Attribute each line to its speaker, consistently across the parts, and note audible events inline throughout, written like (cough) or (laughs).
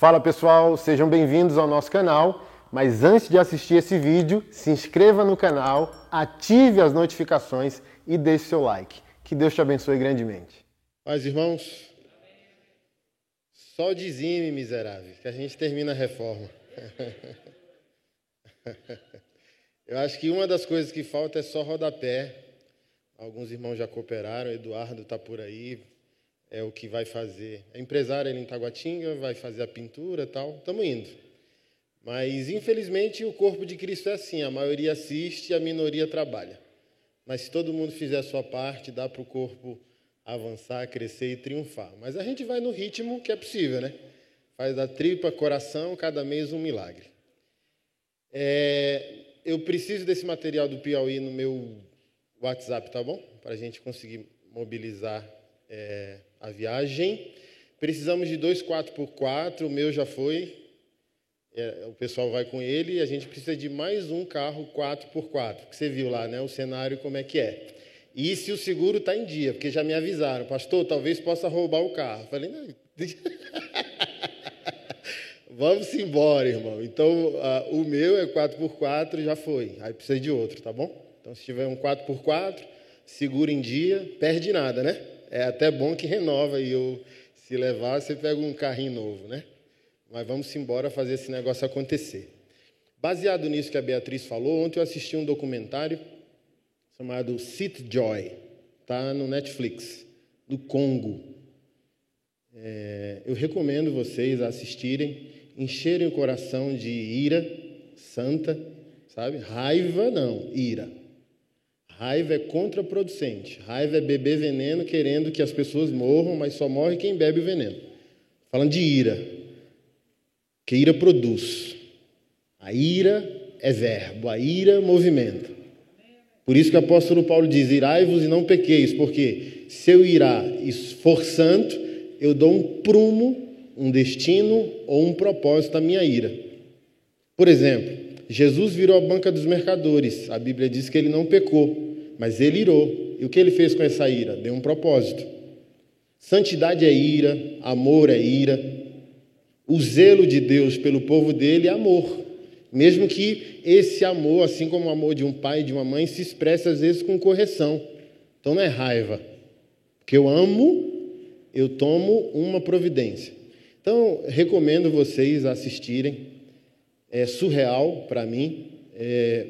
Speaker 1: Fala pessoal, sejam bem-vindos ao nosso canal. Mas antes de assistir esse vídeo, se inscreva no canal, ative as notificações e deixe seu like. Que Deus te abençoe grandemente.
Speaker 2: Paz, irmãos. Só dizime, miserável, que a gente termina a reforma. (laughs) Eu acho que uma das coisas que falta é só rodapé. Alguns irmãos já cooperaram, Eduardo está por aí, é o que vai fazer. É empresário ali em Taguatinga, vai fazer a pintura tal. Estamos indo. Mas, infelizmente, o corpo de Cristo é assim: a maioria assiste e a minoria trabalha. Mas se todo mundo fizer a sua parte, dá para o corpo avançar, crescer e triunfar. Mas a gente vai no ritmo que é possível, né? Faz da tripa, coração, cada mês um milagre. É, eu preciso desse material do Piauí no meu WhatsApp, tá bom? Para a gente conseguir mobilizar é, a viagem. Precisamos de dois 4x4, o meu já foi, é, o pessoal vai com ele e a gente precisa de mais um carro 4x4, que você viu lá, né? O cenário como é que é. E se o seguro está em dia, porque já me avisaram, pastor, talvez possa roubar o carro. falei, não. (laughs) Vamos embora, irmão. Então, uh, o meu é 4x4, já foi. Aí precisa de outro, tá bom? Então, se tiver um 4x4, seguro em dia, perde nada, né? É até bom que renova e eu, se levar, você pega um carrinho novo, né? Mas vamos embora fazer esse negócio acontecer. Baseado nisso que a Beatriz falou, ontem eu assisti um documentário chamado Sit Joy, tá no Netflix, do Congo. É, eu recomendo vocês assistirem, encherem o coração de ira santa, sabe? Raiva não, ira. Raiva é contraproducente. Raiva é beber veneno querendo que as pessoas morram, mas só morre quem bebe o veneno. Falando de ira. Que ira produz. A ira é verbo, a ira é movimento. Por isso que o apóstolo Paulo diz: irai-vos e não pequeis, porque se eu irá e for santo, eu dou um prumo, um destino ou um propósito à minha ira. Por exemplo, Jesus virou a banca dos mercadores. A Bíblia diz que ele não pecou, mas ele irou. E o que ele fez com essa ira? Deu um propósito. Santidade é ira, amor é ira, o zelo de Deus pelo povo dele é amor. Mesmo que esse amor, assim como o amor de um pai e de uma mãe, se expresse às vezes com correção. Então não é raiva. Porque eu amo, eu tomo uma providência. Então, recomendo vocês assistirem. É surreal para mim. É,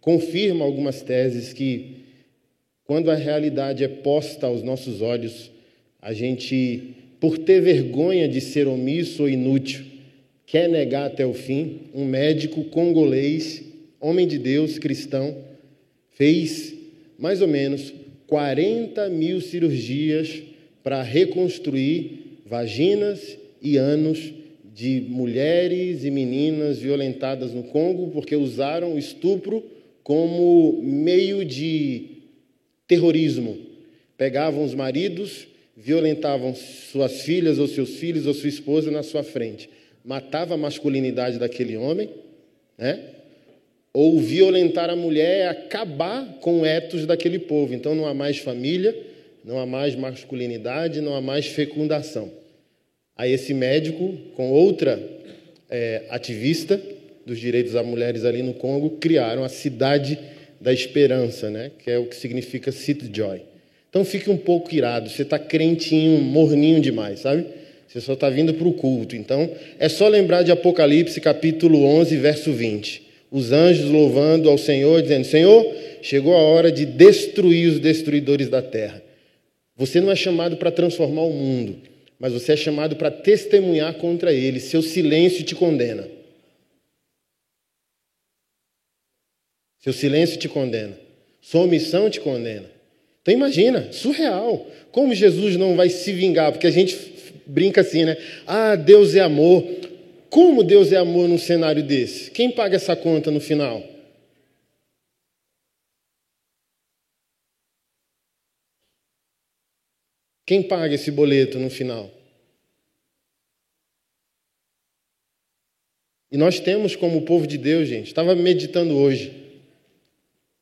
Speaker 2: confirma algumas teses que, quando a realidade é posta aos nossos olhos, a gente por ter vergonha de ser omisso ou inútil, quer negar até o fim, um médico congolês, homem de Deus, cristão, fez mais ou menos 40 mil cirurgias para reconstruir vaginas e anos de mulheres e meninas violentadas no Congo porque usaram o estupro como meio de terrorismo. Pegavam os maridos violentavam suas filhas ou seus filhos ou sua esposa na sua frente, matava a masculinidade daquele homem, né? ou violentar a mulher é acabar com o etos daquele povo. Então não há mais família, não há mais masculinidade, não há mais fecundação. Aí esse médico, com outra é, ativista dos direitos das mulheres ali no Congo, criaram a cidade da esperança, né? que é o que significa City Joy. Então fique um pouco irado. Você está crentinho, morninho demais, sabe? Você só está vindo para o culto. Então é só lembrar de Apocalipse capítulo 11, verso 20. Os anjos louvando ao Senhor, dizendo: Senhor, chegou a hora de destruir os destruidores da terra. Você não é chamado para transformar o mundo, mas você é chamado para testemunhar contra ele. Seu silêncio te condena. Seu silêncio te condena. Sua omissão te condena. Então imagina, surreal. Como Jesus não vai se vingar? Porque a gente brinca assim, né? Ah, Deus é amor. Como Deus é amor num cenário desse? Quem paga essa conta no final? Quem paga esse boleto no final? E nós temos como povo de Deus, gente, estava meditando hoje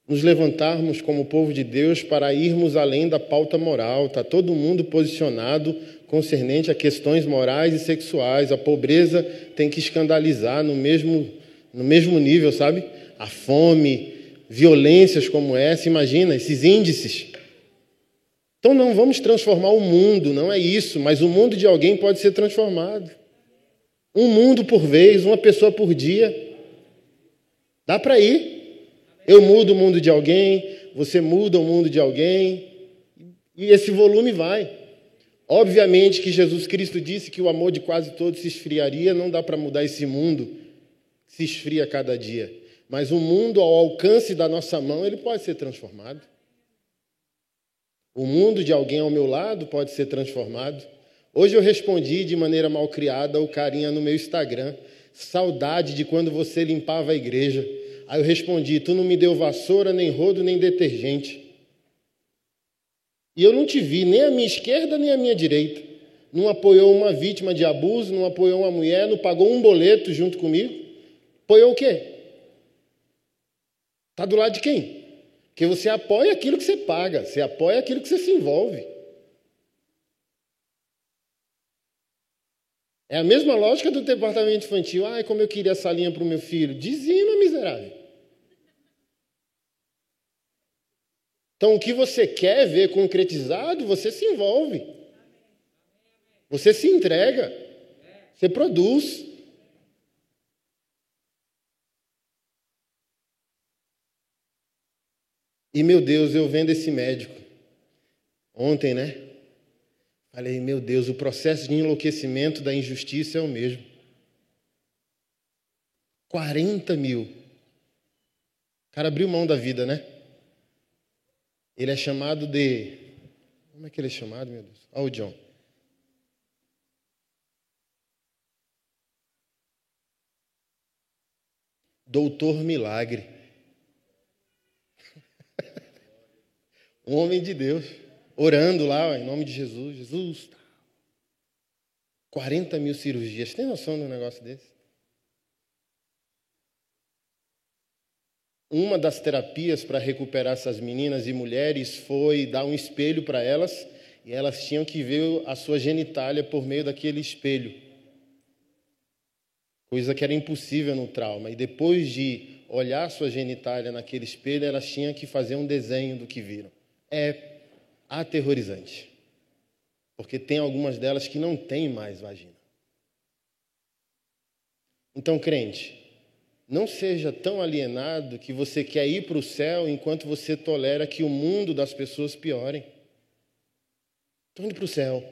Speaker 2: nos levantarmos como povo de Deus para irmos além da pauta moral. Está todo mundo posicionado concernente a questões morais e sexuais. A pobreza tem que escandalizar no mesmo, no mesmo nível, sabe? A fome, violências como essa, imagina esses índices. Então não vamos transformar o mundo, não é isso, mas o mundo de alguém pode ser transformado. Um mundo por vez, uma pessoa por dia. Dá para ir. Eu mudo o mundo de alguém, você muda o mundo de alguém, e esse volume vai. Obviamente que Jesus Cristo disse que o amor de quase todos se esfriaria, não dá para mudar esse mundo que se esfria cada dia. Mas o mundo ao alcance da nossa mão, ele pode ser transformado. O mundo de alguém ao meu lado pode ser transformado. Hoje eu respondi de maneira mal criada o carinha no meu Instagram. Saudade de quando você limpava a igreja. Aí eu respondi: Tu não me deu vassoura, nem rodo, nem detergente. E eu não te vi nem à minha esquerda nem à minha direita. Não apoiou uma vítima de abuso, não apoiou uma mulher, não pagou um boleto junto comigo. Apoiou o quê? Está do lado de quem? Porque você apoia aquilo que você paga, você apoia aquilo que você se envolve. É a mesma lógica do departamento infantil. Ai, como eu queria essa linha para o meu filho. Dizima, miserável. Então, o que você quer ver concretizado, você se envolve. Você se entrega. Você produz. E, meu Deus, eu vendo esse médico. Ontem, né? Falei, meu Deus, o processo de enlouquecimento da injustiça é o mesmo. 40 mil. O cara abriu mão da vida, né? Ele é chamado de. Como é que ele é chamado, meu Deus? Olha o John. Doutor Milagre. (laughs) um homem de Deus. Orando lá, em nome de Jesus. Jesus. 40 mil cirurgias. Tem noção de um negócio desse? Uma das terapias para recuperar essas meninas e mulheres foi dar um espelho para elas e elas tinham que ver a sua genitália por meio daquele espelho. Coisa que era impossível no trauma. E depois de olhar sua genitália naquele espelho, elas tinham que fazer um desenho do que viram. É aterrorizante. Porque tem algumas delas que não têm mais vagina. Então, crente, não seja tão alienado que você quer ir para o céu enquanto você tolera que o mundo das pessoas piorem. Estou indo para o céu.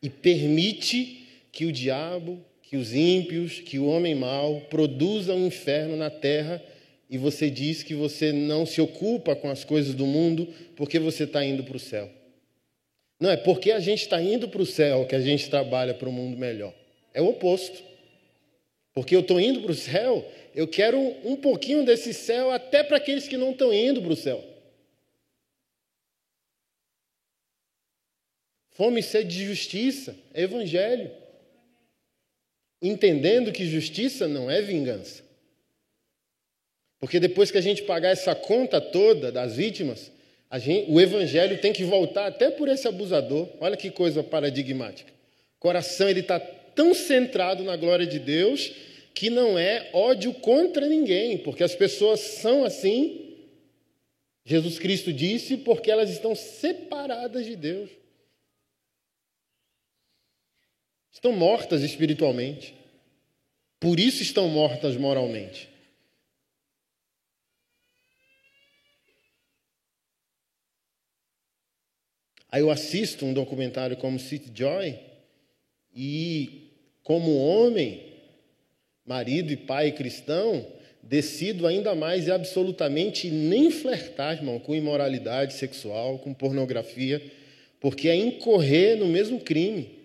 Speaker 2: E permite que o diabo, que os ímpios, que o homem mau produza um inferno na terra e você diz que você não se ocupa com as coisas do mundo porque você está indo para o céu. Não é porque a gente está indo para o céu que a gente trabalha para um mundo melhor. É o oposto. Porque eu estou indo para o céu eu quero um pouquinho desse céu até para aqueles que não estão indo para o céu. Fome e sede de justiça é evangelho. Entendendo que justiça não é vingança. Porque depois que a gente pagar essa conta toda das vítimas, gente, o evangelho tem que voltar até por esse abusador. Olha que coisa paradigmática. O coração ele está tão centrado na glória de Deus que não é ódio contra ninguém, porque as pessoas são assim. Jesus Cristo disse porque elas estão separadas de Deus. Estão mortas espiritualmente. Por isso estão mortas moralmente. Aí eu assisto um documentário como City Joy e como homem marido e pai cristão, decido ainda mais e absolutamente nem flertar, irmão, com imoralidade sexual, com pornografia, porque é incorrer no mesmo crime.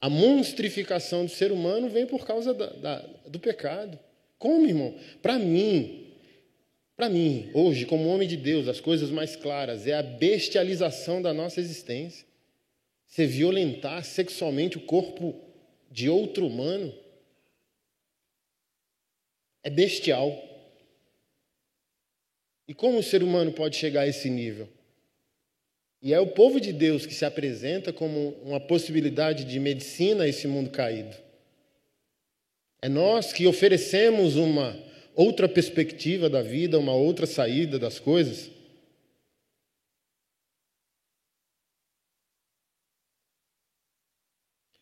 Speaker 2: A monstrificação do ser humano vem por causa da, da, do pecado. Como, irmão? Para mim, para mim, hoje, como homem de Deus, as coisas mais claras é a bestialização da nossa existência. Você violentar sexualmente o corpo de outro humano é bestial. E como o ser humano pode chegar a esse nível? E é o povo de Deus que se apresenta como uma possibilidade de medicina a esse mundo caído. É nós que oferecemos uma outra perspectiva da vida, uma outra saída das coisas.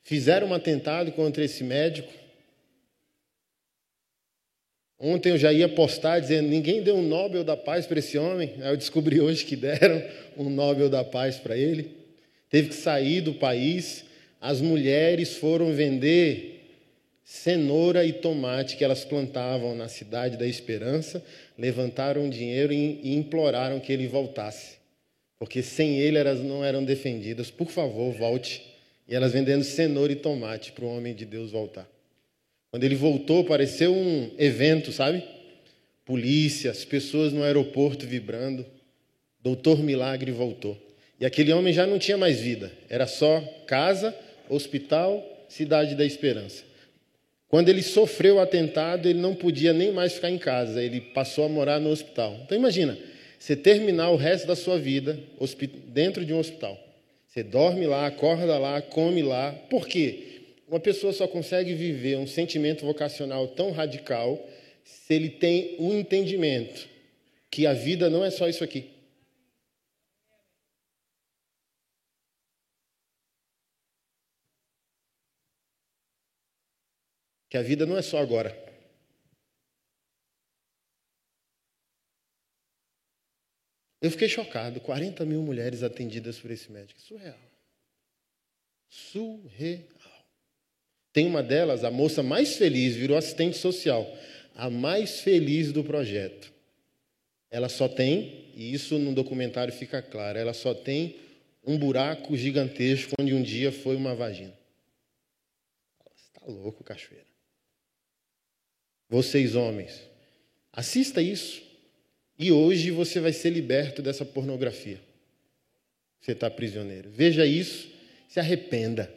Speaker 2: Fizeram um atentado contra esse médico. Ontem eu já ia postar dizendo: ninguém deu um Nobel da Paz para esse homem. Aí eu descobri (laughs) hoje que deram um Nobel da Paz para ele. Teve que sair do país. As mulheres foram vender cenoura e tomate que elas plantavam na cidade da Esperança, levantaram dinheiro e imploraram que ele voltasse. Porque sem ele elas não eram defendidas. Por favor, volte. E elas vendendo cenoura e tomate para o homem de Deus voltar. Quando ele voltou, pareceu um evento, sabe? Polícia, as pessoas no aeroporto vibrando. Doutor Milagre voltou. E aquele homem já não tinha mais vida. Era só casa, hospital, cidade da esperança. Quando ele sofreu o atentado, ele não podia nem mais ficar em casa, ele passou a morar no hospital. Então imagina, você terminar o resto da sua vida dentro de um hospital. Você dorme lá, acorda lá, come lá. Por quê? Uma pessoa só consegue viver um sentimento vocacional tão radical se ele tem um entendimento que a vida não é só isso aqui. Que a vida não é só agora. Eu fiquei chocado. 40 mil mulheres atendidas por esse médico. Surreal. Surreal. Tem uma delas, a moça mais feliz, virou assistente social. A mais feliz do projeto. Ela só tem, e isso no documentário fica claro, ela só tem um buraco gigantesco onde um dia foi uma vagina. Você está louco, cachoeira. Vocês, homens, assista isso. E hoje você vai ser liberto dessa pornografia. Você está prisioneiro. Veja isso, se arrependa.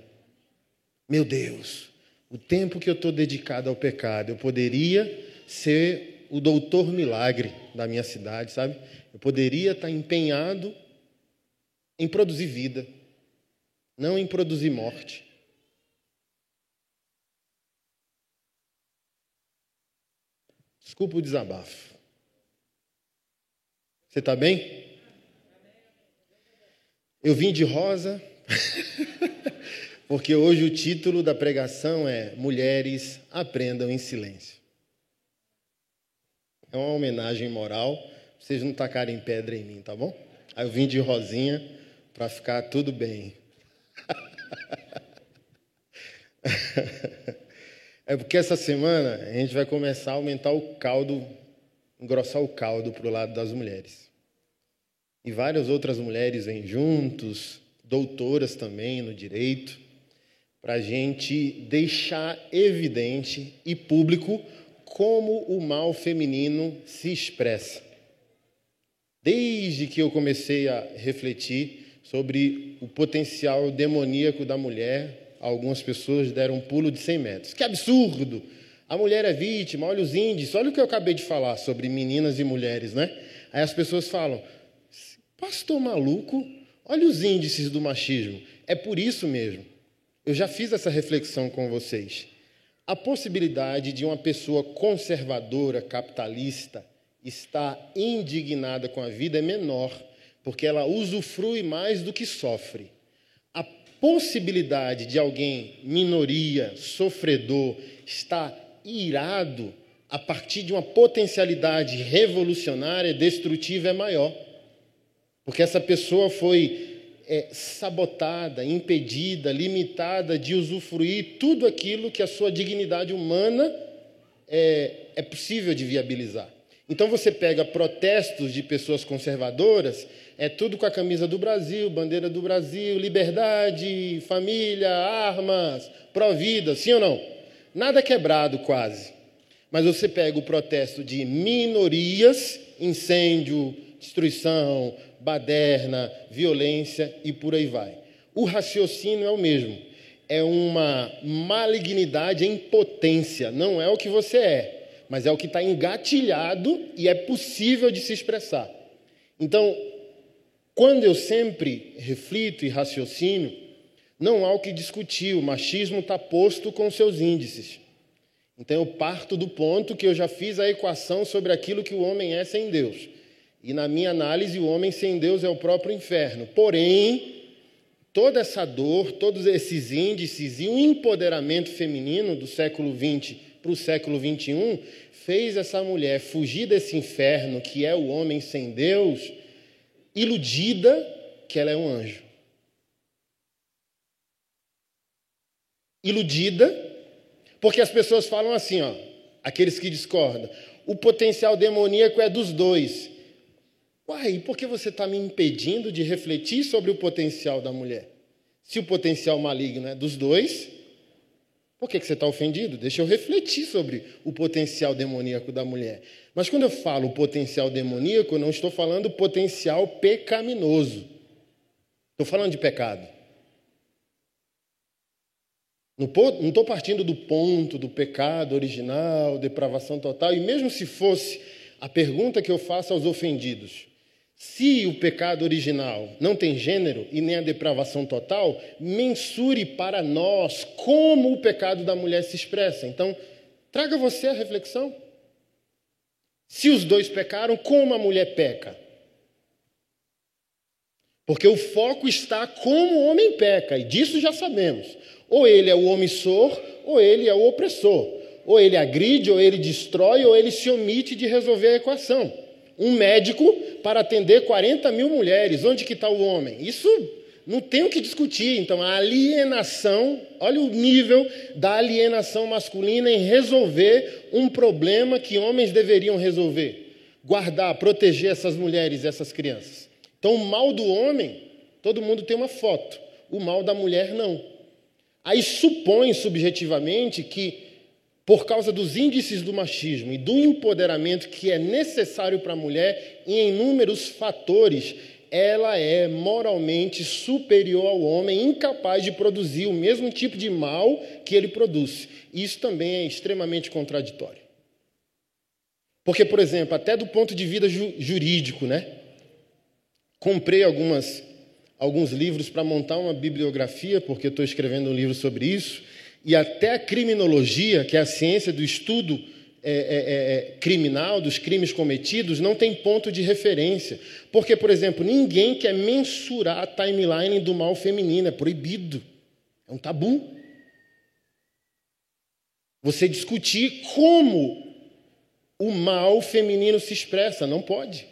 Speaker 2: Meu Deus, o tempo que eu estou dedicado ao pecado, eu poderia ser o doutor milagre da minha cidade, sabe? Eu poderia estar empenhado em produzir vida, não em produzir morte. Desculpa o desabafo. Você está bem? Eu vim de rosa, (laughs) porque hoje o título da pregação é Mulheres Aprendam em Silêncio. É uma homenagem moral, vocês não tacarem pedra em mim, tá bom? Aí eu vim de rosinha para ficar tudo bem. (laughs) É porque essa semana a gente vai começar a aumentar o caldo, engrossar o caldo para o lado das mulheres. E várias outras mulheres vêm juntos, doutoras também no direito, para a gente deixar evidente e público como o mal feminino se expressa. Desde que eu comecei a refletir sobre o potencial demoníaco da mulher algumas pessoas deram um pulo de 100 metros. Que absurdo! A mulher é vítima, olha os índices, olha o que eu acabei de falar sobre meninas e mulheres, né? Aí as pessoas falam, pastor maluco, olha os índices do machismo. É por isso mesmo. Eu já fiz essa reflexão com vocês. A possibilidade de uma pessoa conservadora, capitalista, estar indignada com a vida é menor, porque ela usufrui mais do que sofre possibilidade de alguém, minoria, sofredor, estar irado a partir de uma potencialidade revolucionária, destrutiva, é maior. Porque essa pessoa foi é, sabotada, impedida, limitada de usufruir tudo aquilo que a sua dignidade humana é, é possível de viabilizar. Então você pega protestos de pessoas conservadoras é tudo com a camisa do Brasil, bandeira do Brasil, liberdade, família, armas, pró-vida, sim ou não? Nada quebrado quase. Mas você pega o protesto de minorias, incêndio, destruição, baderna, violência e por aí vai. O raciocínio é o mesmo. É uma malignidade em potência. Não é o que você é, mas é o que está engatilhado e é possível de se expressar. Então, Quando eu sempre reflito e raciocino, não há o que discutir, o machismo está posto com seus índices. Então eu parto do ponto que eu já fiz a equação sobre aquilo que o homem é sem Deus. E na minha análise, o homem sem Deus é o próprio inferno. Porém, toda essa dor, todos esses índices e o empoderamento feminino do século XX para o século XXI fez essa mulher fugir desse inferno que é o homem sem Deus, iludida que ela é um anjo. Iludida, porque as pessoas falam assim, ó, aqueles que discordam, o potencial demoníaco é dos dois. Uai, por que você está me impedindo de refletir sobre o potencial da mulher? Se o potencial maligno é dos dois, por que, que você está ofendido? Deixa eu refletir sobre o potencial demoníaco da mulher. Mas quando eu falo potencial demoníaco, eu não estou falando potencial pecaminoso. Estou falando de pecado. Não estou partindo do ponto do pecado original, depravação total, e mesmo se fosse a pergunta que eu faço aos ofendidos, se o pecado original não tem gênero e nem a depravação total, mensure para nós como o pecado da mulher se expressa. Então, traga você a reflexão. Se os dois pecaram, como a mulher peca? Porque o foco está como o homem peca, e disso já sabemos. Ou ele é o omissor, ou ele é o opressor. Ou ele agride, ou ele destrói, ou ele se omite de resolver a equação um médico para atender 40 mil mulheres. Onde que está o homem? Isso não tem o que discutir. Então, a alienação, olha o nível da alienação masculina em resolver um problema que homens deveriam resolver. Guardar, proteger essas mulheres e essas crianças. Então, o mal do homem, todo mundo tem uma foto. O mal da mulher, não. Aí supõe subjetivamente que por causa dos índices do machismo e do empoderamento que é necessário para a mulher, em inúmeros fatores, ela é moralmente superior ao homem, incapaz de produzir o mesmo tipo de mal que ele produz. Isso também é extremamente contraditório. Porque, por exemplo, até do ponto de vista ju jurídico, né? Comprei algumas, alguns livros para montar uma bibliografia, porque estou escrevendo um livro sobre isso e até a criminologia, que é a ciência do estudo é, é, é, é, criminal, dos crimes cometidos, não tem ponto de referência. Porque, por exemplo, ninguém quer mensurar a timeline do mal feminino, é proibido, é um tabu. Você discutir como o mal feminino se expressa, não pode.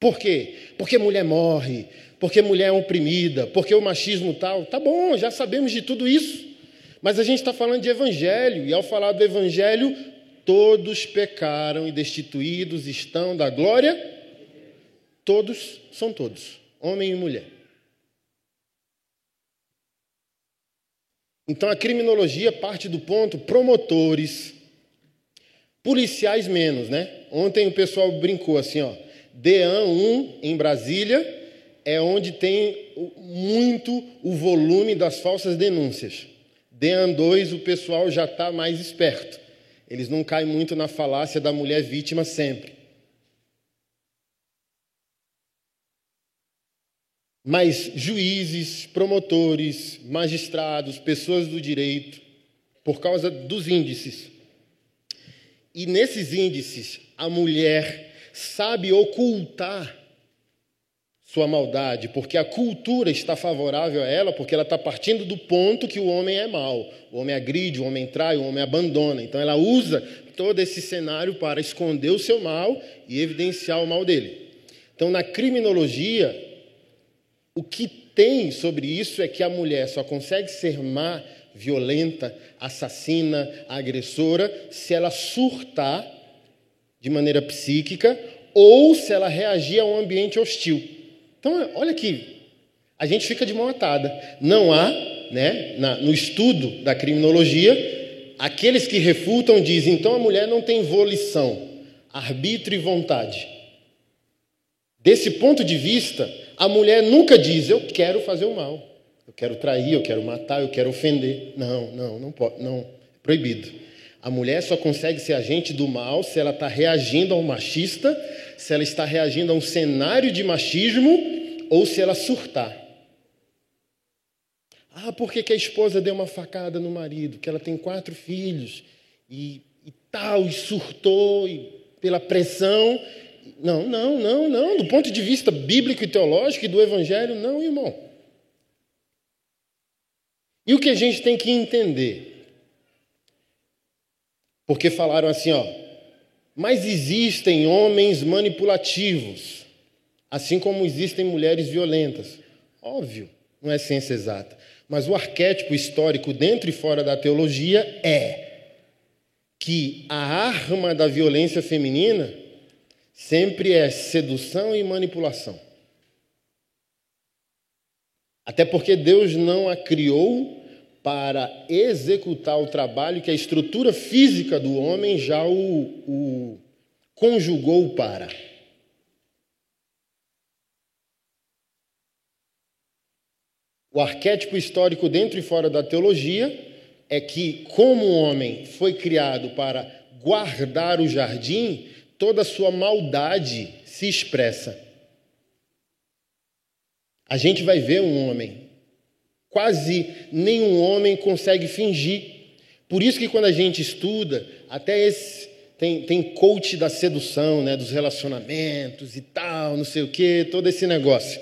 Speaker 2: Por quê? Porque mulher morre, porque mulher é oprimida, porque o machismo tal. Tá bom, já sabemos de tudo isso. Mas a gente está falando de evangelho, e ao falar do evangelho, todos pecaram e destituídos estão da glória. Todos são todos, homem e mulher. Então a criminologia parte do ponto promotores, policiais menos, né? Ontem o pessoal brincou assim, ó, DEAN 1 em Brasília é onde tem muito o volume das falsas denúncias. DEAN 2, o pessoal já está mais esperto. Eles não caem muito na falácia da mulher vítima sempre. Mas juízes, promotores, magistrados, pessoas do direito, por causa dos índices. E nesses índices, a mulher sabe ocultar sua maldade, porque a cultura está favorável a ela, porque ela está partindo do ponto que o homem é mau. O homem agride, o homem trai, o homem abandona. Então ela usa todo esse cenário para esconder o seu mal e evidenciar o mal dele. Então, na criminologia, o que tem sobre isso é que a mulher só consegue ser má, violenta, assassina, agressora, se ela surtar de maneira psíquica ou se ela reagir a um ambiente hostil. Então, olha aqui, a gente fica de mão atada. Não há, né, na, no estudo da criminologia, aqueles que refutam dizem, então a mulher não tem volição, arbítrio e vontade. Desse ponto de vista, a mulher nunca diz, eu quero fazer o mal, eu quero trair, eu quero matar, eu quero ofender. Não, não, não pode, não, é proibido. A mulher só consegue ser agente do mal se ela está reagindo a um machista, se ela está reagindo a um cenário de machismo ou se ela surtar. Ah, por que, que a esposa deu uma facada no marido? Que ela tem quatro filhos e, e tal, e surtou e pela pressão. Não, não, não, não. Do ponto de vista bíblico e teológico e do evangelho, não, irmão. E o que a gente tem que entender? Porque falaram assim, ó, mas existem homens manipulativos, assim como existem mulheres violentas. Óbvio, não é ciência exata. Mas o arquétipo histórico dentro e fora da teologia é que a arma da violência feminina sempre é sedução e manipulação. Até porque Deus não a criou para executar o trabalho que a estrutura física do homem já o, o conjugou para. O arquétipo histórico dentro e fora da teologia é que, como o homem foi criado para guardar o jardim, toda a sua maldade se expressa. A gente vai ver um homem. Quase nenhum homem consegue fingir. Por isso que quando a gente estuda, até esse tem, tem coach da sedução, né, dos relacionamentos e tal, não sei o quê, todo esse negócio.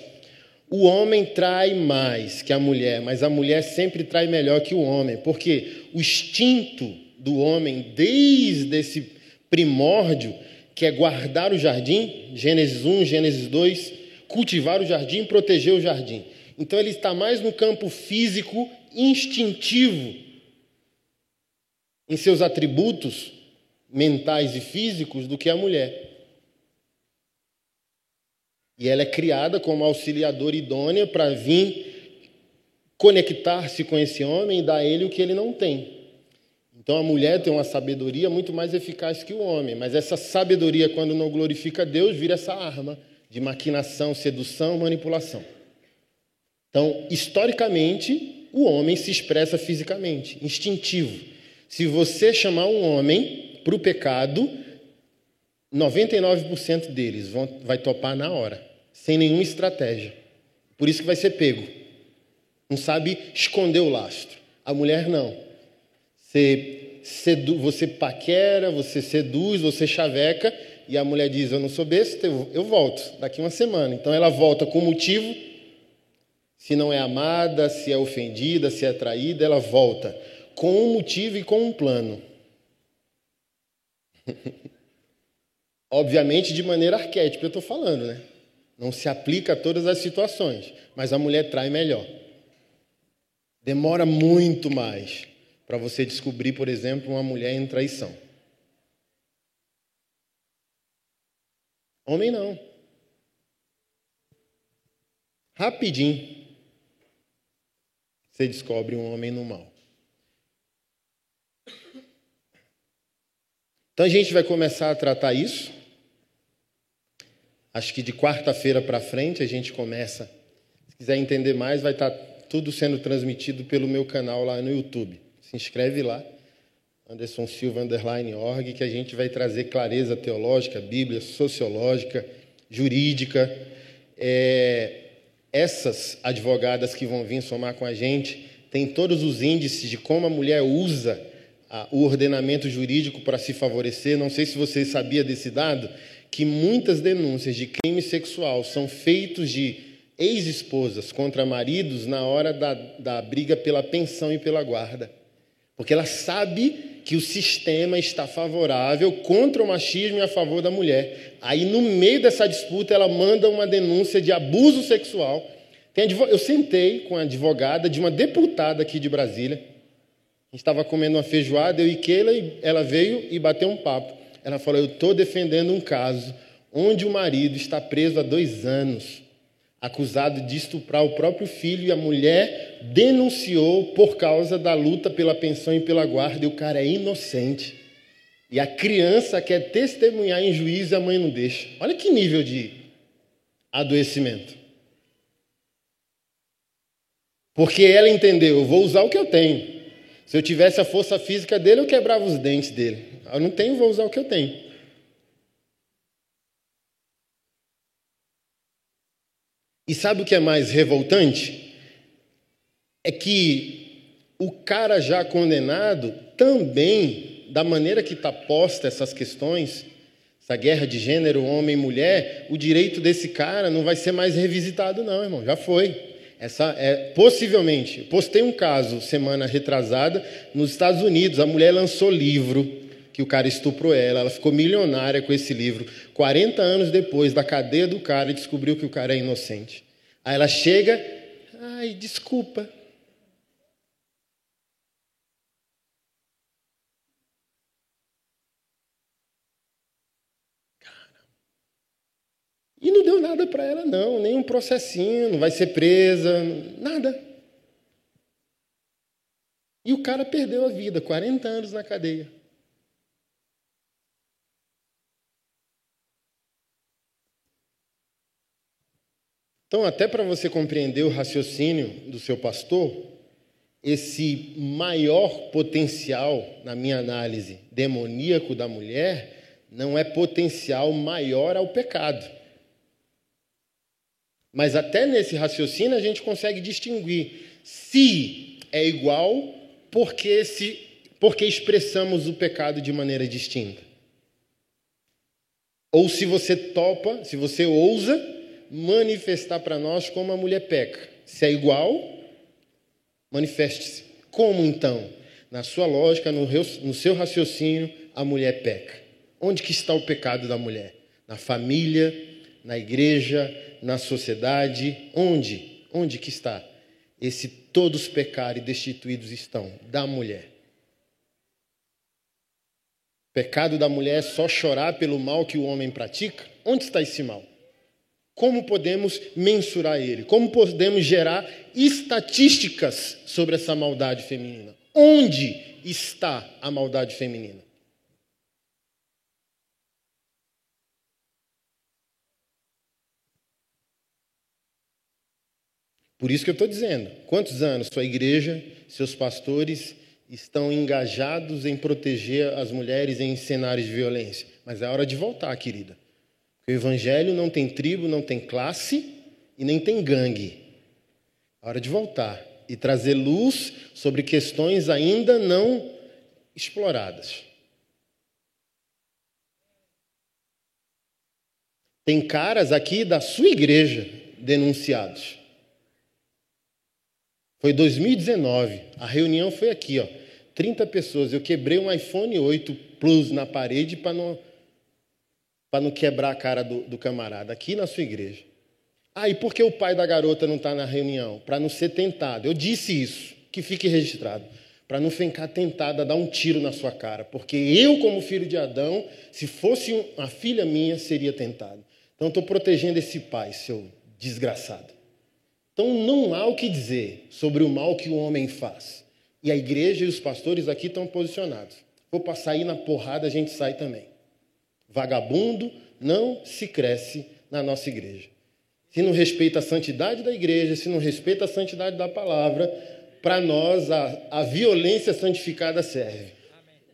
Speaker 2: O homem trai mais que a mulher, mas a mulher sempre trai melhor que o homem, porque o instinto do homem, desde esse primórdio, que é guardar o jardim, Gênesis 1, Gênesis 2, cultivar o jardim, proteger o jardim. Então ele está mais no campo físico, instintivo, em seus atributos mentais e físicos, do que a mulher. E ela é criada como auxiliadora idônea para vir conectar-se com esse homem e dar a ele o que ele não tem. Então a mulher tem uma sabedoria muito mais eficaz que o homem, mas essa sabedoria, quando não glorifica Deus, vira essa arma de maquinação, sedução, manipulação. Então, historicamente, o homem se expressa fisicamente, instintivo. Se você chamar um homem para o pecado, 99% deles vão, vai topar na hora sem nenhuma estratégia. Por isso que vai ser pego. Não sabe esconder o lastro. A mulher não. Você, sedu, você paquera, você seduz, você chaveca, e a mulher diz: Eu não sou besta, eu, eu volto daqui uma semana. Então ela volta com motivo. Se não é amada, se é ofendida, se é traída, ela volta com um motivo e com um plano. (laughs) Obviamente de maneira arquétipa, eu estou falando, né? Não se aplica a todas as situações, mas a mulher trai melhor. Demora muito mais para você descobrir, por exemplo, uma mulher em traição. Homem não. Rapidinho você descobre um homem no mal. Então a gente vai começar a tratar isso. Acho que de quarta-feira para frente a gente começa. Se quiser entender mais, vai estar tá tudo sendo transmitido pelo meu canal lá no YouTube. Se inscreve lá, Anderson Silva underline org, que a gente vai trazer clareza teológica, Bíblia, sociológica, jurídica. É, essas advogadas que vão vir somar com a gente têm todos os índices de como a mulher usa a, o ordenamento jurídico para se favorecer. Não sei se você sabia desse dado que muitas denúncias de crime sexual são feitos de ex-esposas contra maridos na hora da, da briga pela pensão e pela guarda. Porque ela sabe que o sistema está favorável contra o machismo e a favor da mulher. Aí, no meio dessa disputa, ela manda uma denúncia de abuso sexual. Eu sentei com a advogada de uma deputada aqui de Brasília. A gente estava comendo uma feijoada, eu e Keila, e ela veio e bateu um papo. Ela falou: Eu estou defendendo um caso onde o marido está preso há dois anos, acusado de estuprar o próprio filho, e a mulher denunciou por causa da luta pela pensão e pela guarda, e o cara é inocente. E a criança quer testemunhar em juízo e a mãe não deixa. Olha que nível de adoecimento. Porque ela entendeu, eu vou usar o que eu tenho. Se eu tivesse a força física dele, eu quebrava os dentes dele. Eu não tenho, vou usar o que eu tenho. E sabe o que é mais revoltante? É que o cara já condenado também, da maneira que está posta essas questões, essa guerra de gênero, homem e mulher, o direito desse cara não vai ser mais revisitado, não, irmão. Já foi. Essa é possivelmente. Postei um caso semana retrasada nos Estados Unidos. A mulher lançou livro que o cara estuprou ela. Ela ficou milionária com esse livro. 40 anos depois da cadeia do cara, descobriu que o cara é inocente. Aí ela chega, ai, desculpa, E não deu nada para ela, não, nenhum processinho, não vai ser presa, nada. E o cara perdeu a vida, 40 anos na cadeia. Então, até para você compreender o raciocínio do seu pastor, esse maior potencial, na minha análise, demoníaco da mulher, não é potencial maior ao pecado. Mas até nesse raciocínio a gente consegue distinguir se é igual porque, se, porque expressamos o pecado de maneira distinta. Ou se você topa, se você ousa manifestar para nós como a mulher peca. Se é igual, manifeste-se. Como então? Na sua lógica, no, seu raciocínio, a mulher peca. Onde que está o pecado da mulher? Na família, na igreja, na sociedade, onde? Onde que está? Esse todos pecar e destituídos estão da mulher. Pecado da mulher é só chorar pelo mal que o homem pratica? Onde está esse mal? Como podemos mensurar ele? Como podemos gerar estatísticas sobre essa maldade feminina? Onde está a maldade feminina? Por isso que eu estou dizendo: quantos anos sua igreja, seus pastores estão engajados em proteger as mulheres em cenários de violência? Mas é hora de voltar, querida. O evangelho não tem tribo, não tem classe e nem tem gangue. É hora de voltar e trazer luz sobre questões ainda não exploradas. Tem caras aqui da sua igreja denunciados. Foi 2019. A reunião foi aqui, ó. 30 pessoas. Eu quebrei um iPhone 8 Plus na parede para não, não quebrar a cara do, do camarada, aqui na sua igreja. Ah, e por que o pai da garota não está na reunião? Para não ser tentado. Eu disse isso, que fique registrado. Para não ficar tentado a dar um tiro na sua cara. Porque eu, como filho de Adão, se fosse uma filha minha, seria tentado. Então, estou protegendo esse pai, seu desgraçado. Então não há o que dizer sobre o mal que o homem faz. E a igreja e os pastores aqui estão posicionados. Vou passar aí na porrada, a gente sai também. Vagabundo não se cresce na nossa igreja. Se não respeita a santidade da igreja, se não respeita a santidade da palavra, para nós a, a violência santificada serve.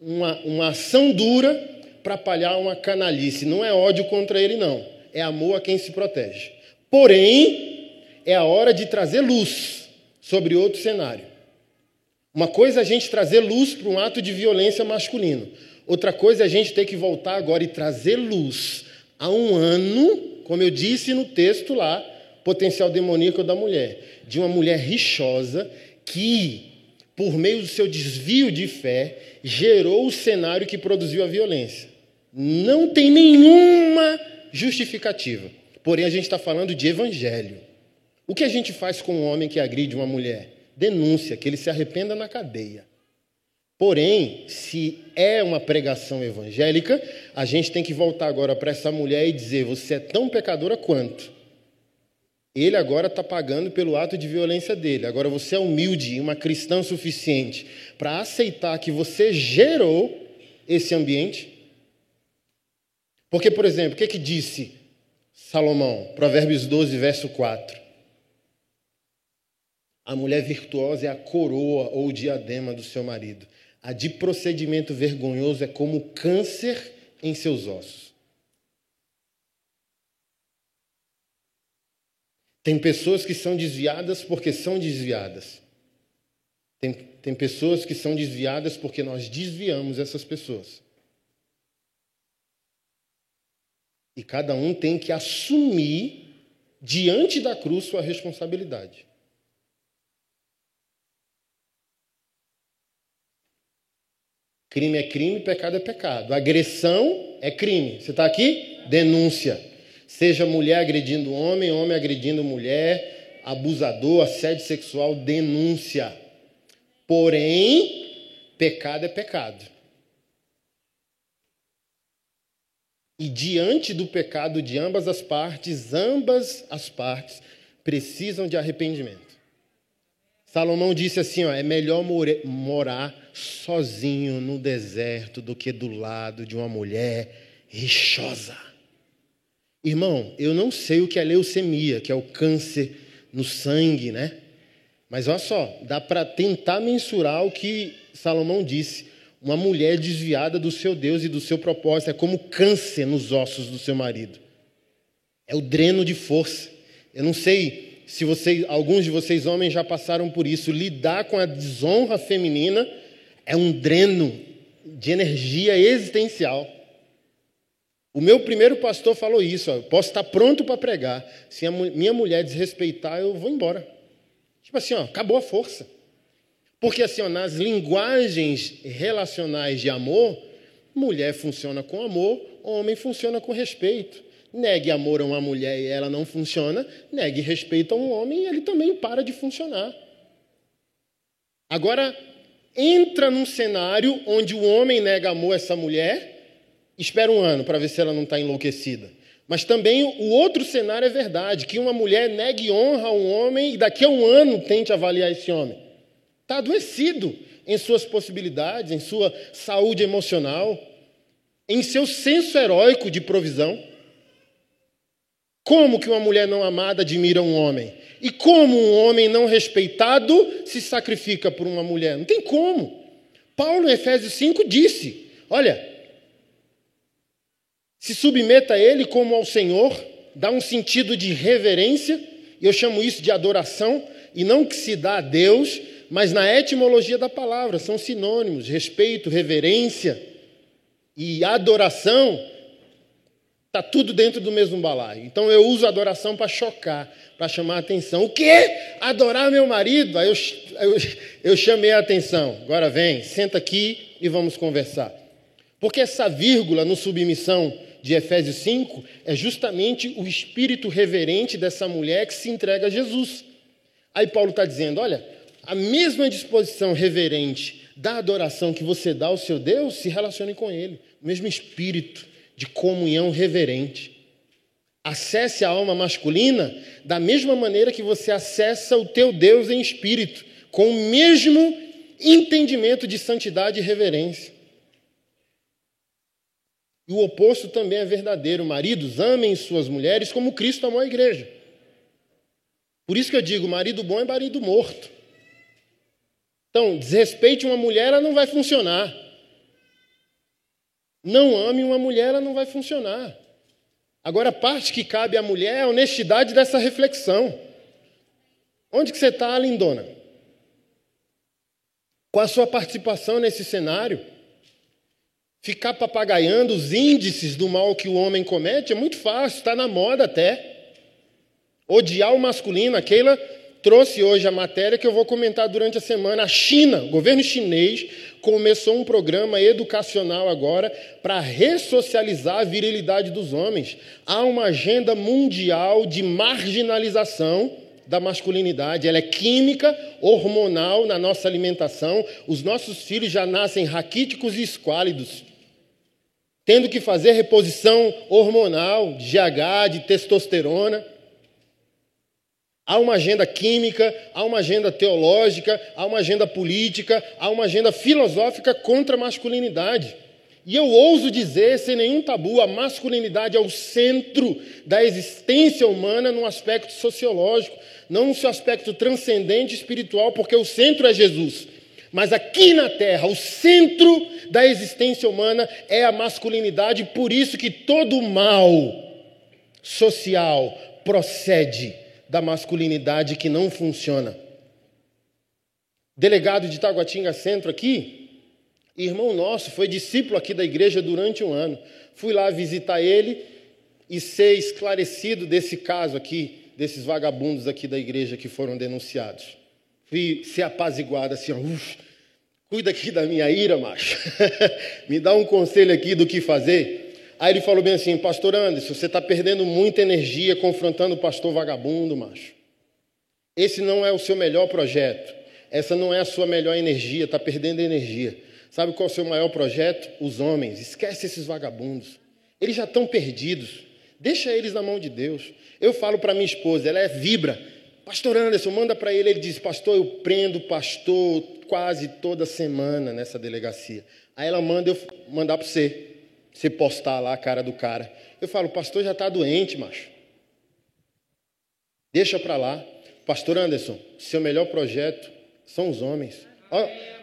Speaker 2: Uma, uma ação dura para palhar uma canalice. Não é ódio contra ele, não. É amor a quem se protege. Porém, é a hora de trazer luz sobre outro cenário. Uma coisa é a gente trazer luz para um ato de violência masculino. Outra coisa é a gente ter que voltar agora e trazer luz a um ano, como eu disse no texto lá, potencial demoníaco da mulher, de uma mulher rixosa que, por meio do seu desvio de fé, gerou o cenário que produziu a violência. Não tem nenhuma justificativa. Porém, a gente está falando de evangelho. O que a gente faz com um homem que agride uma mulher? Denúncia, que ele se arrependa na cadeia. Porém, se é uma pregação evangélica, a gente tem que voltar agora para essa mulher e dizer: você é tão pecadora quanto. Ele agora está pagando pelo ato de violência dele. Agora você é humilde e uma cristã suficiente para aceitar que você gerou esse ambiente. Porque, por exemplo, o que, que disse Salomão? Provérbios 12, verso 4. A mulher virtuosa é a coroa ou o diadema do seu marido. A de procedimento vergonhoso é como câncer em seus ossos. Tem pessoas que são desviadas porque são desviadas. Tem, tem pessoas que são desviadas porque nós desviamos essas pessoas. E cada um tem que assumir diante da cruz sua responsabilidade. Crime é crime, pecado é pecado. Agressão é crime. Você está aqui? Denúncia. Seja mulher agredindo homem, homem agredindo mulher, abusador, assédio sexual, denúncia. Porém, pecado é pecado. E diante do pecado de ambas as partes, ambas as partes precisam de arrependimento. Salomão disse assim: ó, é melhor morar sozinho no deserto do que do lado de uma mulher rixosa. Irmão, eu não sei o que é leucemia, que é o câncer no sangue, né? Mas olha só, dá para tentar mensurar o que Salomão disse. Uma mulher desviada do seu Deus e do seu propósito é como câncer nos ossos do seu marido. É o dreno de força. Eu não sei se vocês, alguns de vocês homens já passaram por isso. Lidar com a desonra feminina é um dreno de energia existencial. O meu primeiro pastor falou isso: ó, posso estar pronto para pregar. Se a minha mulher desrespeitar, eu vou embora. Tipo assim, ó, acabou a força. Porque assim, ó, nas linguagens relacionais de amor, mulher funciona com amor, homem funciona com respeito. Negue amor a uma mulher e ela não funciona, negue respeito a um homem e ele também para de funcionar. Agora, entra num cenário onde o homem nega amor a essa mulher, espera um ano para ver se ela não está enlouquecida. Mas também o outro cenário é verdade, que uma mulher negue honra a um homem e daqui a um ano tente avaliar esse homem. Está adoecido em suas possibilidades, em sua saúde emocional, em seu senso heróico de provisão. Como que uma mulher não amada admira um homem? E como um homem não respeitado se sacrifica por uma mulher? Não tem como. Paulo, em Efésios 5, disse: Olha, se submeta a ele como ao Senhor, dá um sentido de reverência, e eu chamo isso de adoração, e não que se dá a Deus, mas na etimologia da palavra são sinônimos: respeito, reverência e adoração. Está tudo dentro do mesmo balaio. Então eu uso adoração para chocar, para chamar a atenção. O quê? Adorar meu marido? Aí eu, eu, eu chamei a atenção. Agora vem, senta aqui e vamos conversar. Porque essa vírgula no submissão de Efésios 5 é justamente o espírito reverente dessa mulher que se entrega a Jesus. Aí Paulo está dizendo: olha, a mesma disposição reverente da adoração que você dá ao seu Deus, se relacione com Ele. O mesmo espírito de comunhão reverente. Acesse a alma masculina da mesma maneira que você acessa o teu Deus em espírito, com o mesmo entendimento de santidade e reverência. E o oposto também é verdadeiro. Maridos, amem suas mulheres como Cristo amou a igreja. Por isso que eu digo: marido bom é marido morto. Então, desrespeite uma mulher, ela não vai funcionar. Não ame uma mulher, ela não vai funcionar. Agora, a parte que cabe à mulher é a honestidade dessa reflexão. Onde que você está, lindona? Qual a sua participação nesse cenário? Ficar papagaiando os índices do mal que o homem comete é muito fácil, está na moda até. Odiar o masculino, a Keila trouxe hoje a matéria que eu vou comentar durante a semana. A China, o governo chinês, começou um programa educacional agora para ressocializar a virilidade dos homens. Há uma agenda mundial de marginalização da masculinidade. Ela é química, hormonal na nossa alimentação. Os nossos filhos já nascem raquíticos e esquálidos. Tendo que fazer reposição hormonal, de GH, de testosterona. Há uma agenda química, há uma agenda teológica, há uma agenda política, há uma agenda filosófica contra a masculinidade. E eu ouso dizer, sem nenhum tabu, a masculinidade é o centro da existência humana no aspecto sociológico, não no seu aspecto transcendente espiritual, porque o centro é Jesus. Mas aqui na Terra, o centro da existência humana é a masculinidade, por isso que todo mal social procede da masculinidade que não funciona. Delegado de Taguatinga Centro aqui, irmão nosso, foi discípulo aqui da igreja durante um ano. Fui lá visitar ele e ser esclarecido desse caso aqui, desses vagabundos aqui da igreja que foram denunciados. Fui ser apaziguado assim, ó, uf, cuida aqui da minha ira, macho. (laughs) Me dá um conselho aqui do que fazer. Aí ele falou bem assim, pastor Anderson, você está perdendo muita energia confrontando o pastor vagabundo, macho. Esse não é o seu melhor projeto. Essa não é a sua melhor energia, está perdendo energia. Sabe qual é o seu maior projeto? Os homens. Esquece esses vagabundos. Eles já estão perdidos. Deixa eles na mão de Deus. Eu falo para minha esposa, ela é vibra. Pastor Anderson, manda para ele. Ele diz: Pastor, eu prendo pastor quase toda semana nessa delegacia. Aí ela manda eu mandar para você. Você postar lá a cara do cara. Eu falo: Pastor já está doente, macho. Deixa para lá. Pastor Anderson, seu melhor projeto são os homens.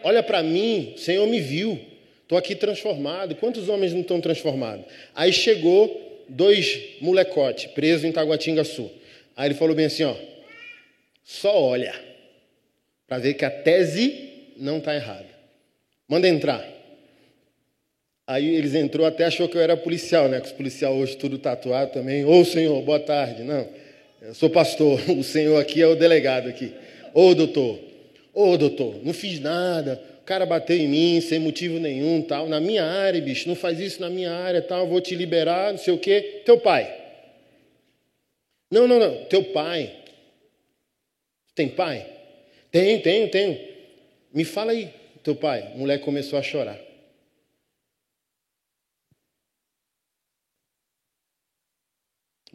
Speaker 2: Olha para mim, o Senhor me viu. Estou aqui transformado. Quantos homens não estão transformados? Aí chegou dois molecotes presos em Taguatinga Sul. Aí ele falou bem assim, ó, só olha para ver que a tese não está errada. Manda entrar. Aí eles entrou, até achou que eu era policial, né? Que os policiais hoje tudo tatuado também. Ô senhor, boa tarde. Não, eu sou pastor. (laughs) O senhor aqui é o delegado aqui. Ô doutor, Ô, doutor, não fiz nada. O cara bateu em mim sem motivo nenhum, tal. Na minha área, bicho, não faz isso na minha área, tal. Vou te liberar, não sei o quê. Teu pai. Não, não, não. Teu pai. Tem pai? Tenho, tenho, tenho. Me fala aí, teu pai. O moleque começou a chorar.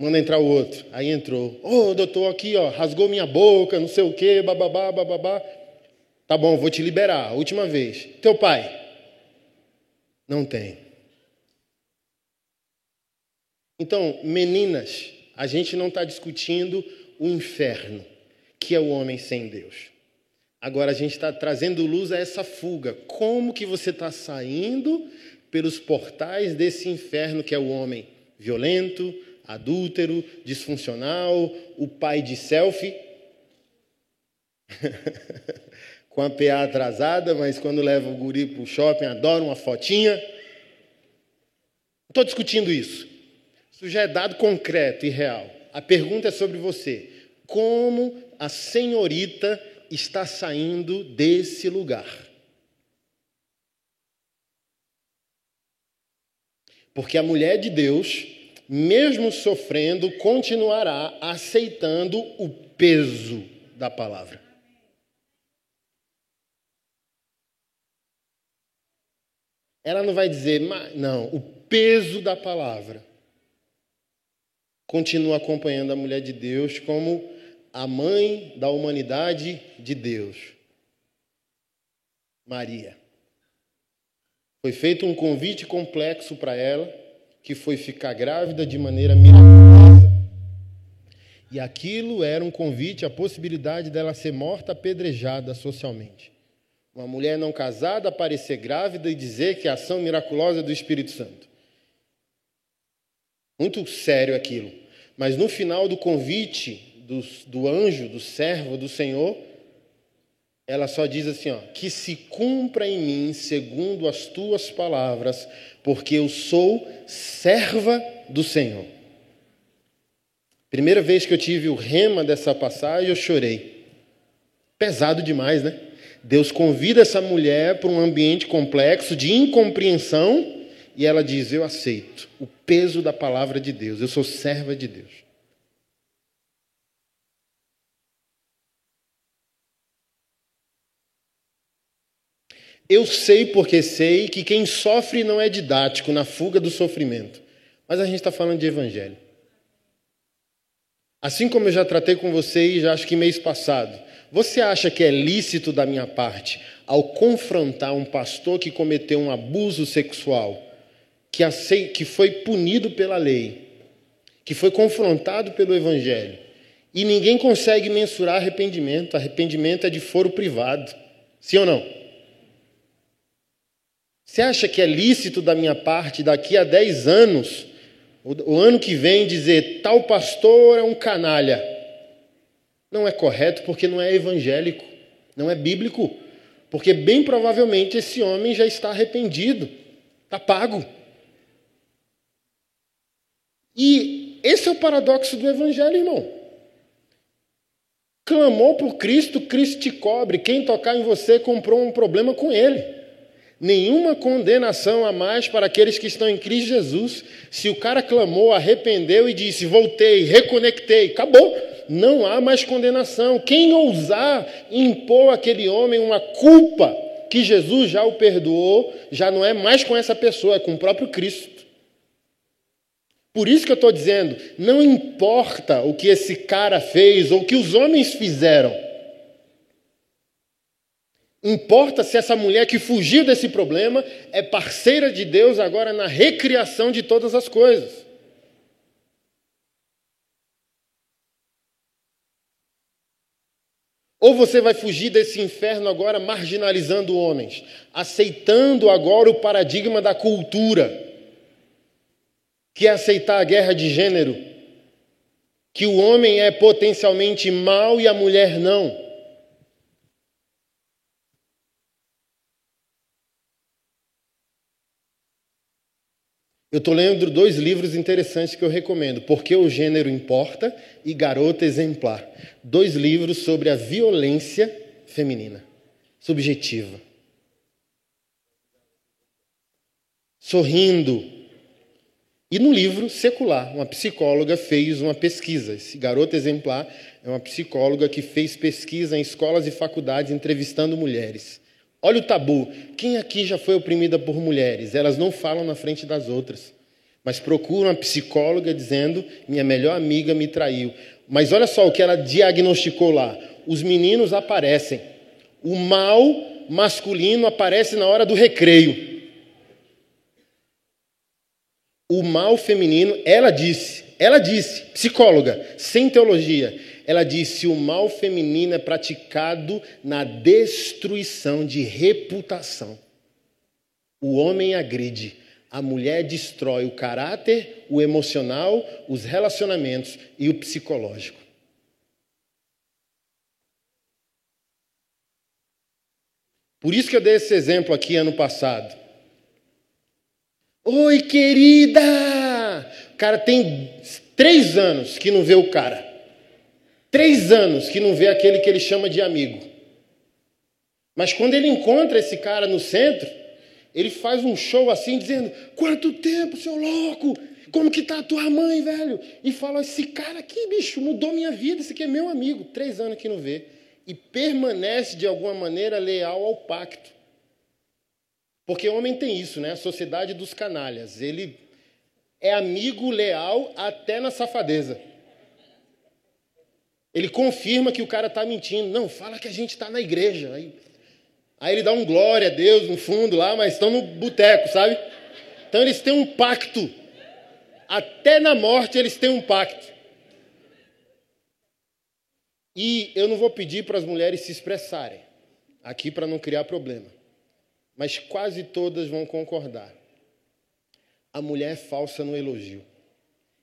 Speaker 2: Manda entrar o outro. Aí entrou. Ô, oh, doutor, aqui, ó, rasgou minha boca, não sei o quê, bababá, bababá. Tá bom, vou te liberar. Última vez. Teu pai? Não tem. Então, meninas, a gente não está discutindo o inferno, que é o homem sem Deus. Agora a gente está trazendo luz a essa fuga. Como que você está saindo pelos portais desse inferno que é o homem violento, adúltero, disfuncional, o pai de selfie? (laughs) com a PA atrasada, mas quando leva o guri para o shopping, adora uma fotinha. Estou discutindo isso. Isso já é dado concreto e real. A pergunta é sobre você. Como a senhorita está saindo desse lugar? Porque a mulher de Deus, mesmo sofrendo, continuará aceitando o peso da palavra. Ela não vai dizer, não, o peso da palavra continua acompanhando a mulher de Deus como a mãe da humanidade de Deus. Maria. Foi feito um convite complexo para ela, que foi ficar grávida de maneira miraculosa. E aquilo era um convite à possibilidade dela ser morta apedrejada socialmente. Uma mulher não casada aparecer grávida e dizer que é a ação miraculosa do Espírito Santo. Muito sério aquilo. Mas no final do convite do, do anjo, do servo do Senhor, ela só diz assim: ó, que se cumpra em mim segundo as tuas palavras, porque eu sou serva do Senhor. Primeira vez que eu tive o rema dessa passagem, eu chorei. Pesado demais, né? Deus convida essa mulher para um ambiente complexo de incompreensão e ela diz: Eu aceito o peso da palavra de Deus, eu sou serva de Deus. Eu sei porque sei que quem sofre não é didático na fuga do sofrimento, mas a gente está falando de evangelho. Assim como eu já tratei com vocês, já acho que mês passado, você acha que é lícito da minha parte, ao confrontar um pastor que cometeu um abuso sexual, que, foi punido pela lei, que foi confrontado pelo evangelho, e ninguém consegue mensurar arrependimento? Arrependimento é de foro privado. Sim ou não? Você acha que é lícito da minha parte, daqui a 10 anos, o, ano que vem, dizer tal pastor é um canalha? Não é correto porque não é evangélico, não é bíblico. Porque bem provavelmente esse homem já está arrependido, está pago. E esse é o paradoxo do evangelho, irmão. Clamou por Cristo, Cristo te cobre. Quem tocar em você comprou um problema com ele. Nenhuma condenação a mais para aqueles que estão em Cristo Jesus. Se o cara clamou, arrependeu e disse: Voltei, reconectei, acabou. Não há mais condenação. Quem ousar impor àquele homem uma culpa que Jesus já o perdoou, já não é mais com essa pessoa, é com o próprio Cristo. Por isso que eu estou dizendo, não importa o que esse cara fez ou o que os homens fizeram. Importa se essa mulher que fugiu desse problema é parceira de Deus agora na recriação de todas as coisas. Ou você vai fugir desse inferno agora marginalizando homens, aceitando agora o paradigma da cultura que é aceitar a guerra de gênero, que o homem é potencialmente mau e a mulher não. Eu estou lendo dois livros interessantes que eu recomendo: Porque o Gênero Importa e Garota Exemplar. Dois livros sobre a violência feminina, subjetiva. Sorrindo, e no livro secular, uma psicóloga fez uma pesquisa. Esse garoto exemplar é uma psicóloga que fez pesquisa em escolas e faculdades entrevistando mulheres. Olha o tabu. Quem aqui já foi oprimida por mulheres? Elas não falam na frente das outras, mas procuram uma psicóloga dizendo: minha melhor amiga me traiu. Mas olha só o que ela diagnosticou lá: os meninos aparecem, o mal masculino aparece na hora do recreio. o mal feminino, ela disse, ela disse, psicóloga, sem teologia, ela disse: o mal feminino é praticado na destruição de reputação. O homem agride, a mulher destrói o caráter, o emocional, os relacionamentos e o psicológico. Por isso que eu dei esse exemplo aqui ano passado. Oi, querida! O cara tem três anos que não vê o cara. Três anos que não vê aquele que ele chama de amigo. Mas quando ele encontra esse cara no centro, ele faz um show assim, dizendo: Quanto tempo, seu louco! Como que tá a tua mãe, velho? E fala: Esse cara aqui, bicho, mudou minha vida. Esse aqui é meu amigo. Três anos que não vê. E permanece de alguma maneira leal ao pacto. Porque o homem tem isso, né? A sociedade dos canalhas. Ele é amigo leal até na safadeza. Ele confirma que o cara está mentindo. Não, fala que a gente está na igreja. Aí, aí ele dá um glória a Deus no fundo lá, mas estão no boteco, sabe? Então eles têm um pacto. Até na morte eles têm um pacto. E eu não vou pedir para as mulheres se expressarem aqui para não criar problema mas quase todas vão concordar. A mulher é falsa no elogio.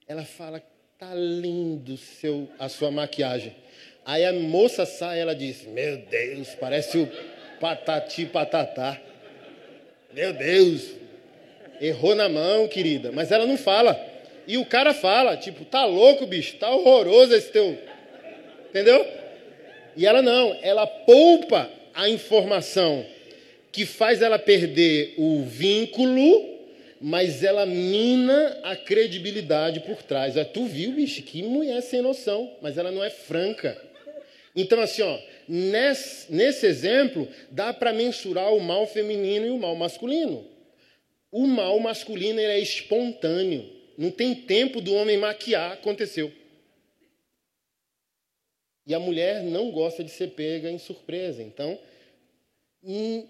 Speaker 2: Ela fala: "Tá lindo seu a sua maquiagem". Aí a moça sai, ela diz: "Meu Deus, parece o patati patatá". Meu Deus. Errou na mão, querida, mas ela não fala. E o cara fala, tipo, tá louco, bicho, tá horroroso esse teu. Entendeu? E ela não, ela poupa a informação que faz ela perder o vínculo, mas ela mina a credibilidade por trás. Ah, tu viu, bicho, que mulher sem noção, mas ela não é franca. Então, assim, ó, nesse, nesse exemplo, dá para mensurar o mal feminino e o mal masculino. O mal masculino é espontâneo. Não tem tempo do homem maquiar, aconteceu. E a mulher não gosta de ser pega em surpresa. Então,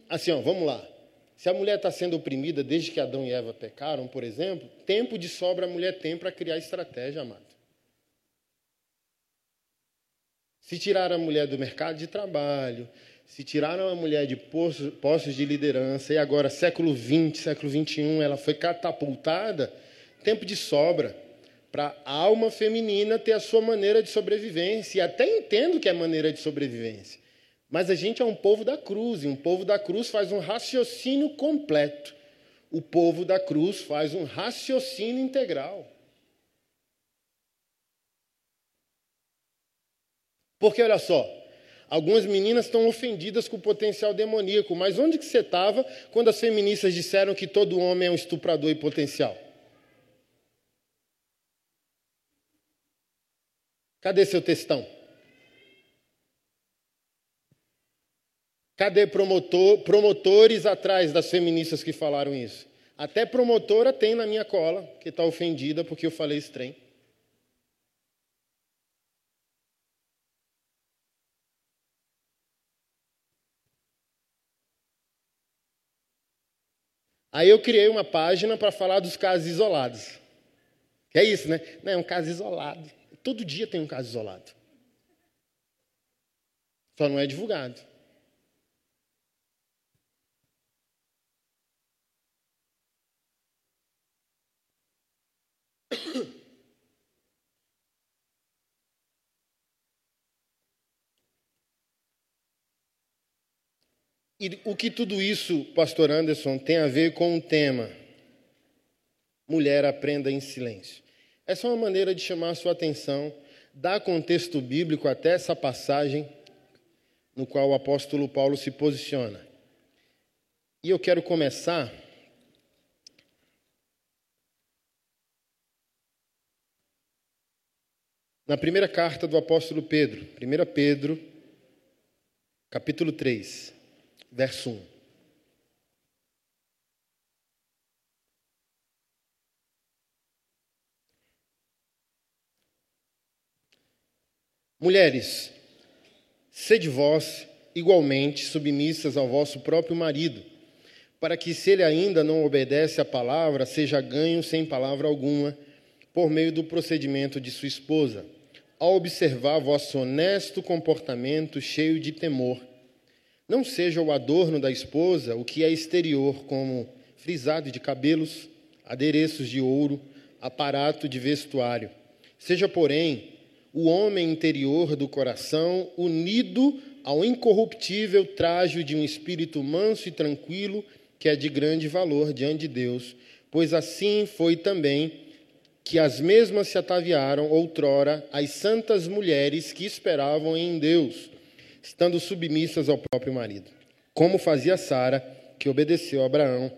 Speaker 2: assim, ó, vamos lá. Se a mulher está sendo oprimida desde que Adão e Eva pecaram, por exemplo, tempo de sobra a mulher tem para criar estratégia, amado. Se tiraram a mulher do mercado de trabalho, se tiraram a mulher de postos, postos de liderança, e agora, século XX, século XXI, ela foi catapultada, tempo de sobra para a alma feminina ter a sua maneira de sobrevivência. E até entendo que é maneira de sobrevivência. Mas a gente é um povo da cruz, e um povo da cruz faz um raciocínio completo. O povo da cruz faz um raciocínio integral. Porque olha só, algumas meninas estão ofendidas com o potencial demoníaco, mas onde que você estava quando as feministas disseram que todo homem é um estuprador e potencial? Cadê seu textão? Cadê promotor, promotores atrás das feministas que falaram isso? Até promotora tem na minha cola, que está ofendida porque eu falei esse trem. Aí eu criei uma página para falar dos casos isolados. Que é isso, né? Não, é um caso isolado. Todo dia tem um caso isolado. Só não é divulgado. E o que tudo isso, pastor Anderson, tem a ver com o tema? Mulher aprenda em silêncio. Essa é uma maneira de chamar a sua atenção, dar contexto bíblico até essa passagem no qual o apóstolo Paulo se posiciona. E eu quero começar na primeira carta do apóstolo Pedro, 1 Pedro, capítulo 3 verso 1. Mulheres, sede vós igualmente submissas ao vosso próprio marido, para que, se ele ainda não obedece à palavra, seja ganho sem palavra alguma, por meio do procedimento de sua esposa, ao observar vosso honesto comportamento cheio de temor não seja o adorno da esposa o que é exterior, como frisado de cabelos, adereços de ouro, aparato de vestuário. Seja, porém, o homem interior do coração unido ao incorruptível trajo de um espírito manso e tranquilo, que é de grande valor diante de Deus, pois assim foi também que as mesmas se ataviaram outrora as santas mulheres que esperavam em Deus estando submissas ao próprio marido, como fazia Sara, que obedeceu a Abraão,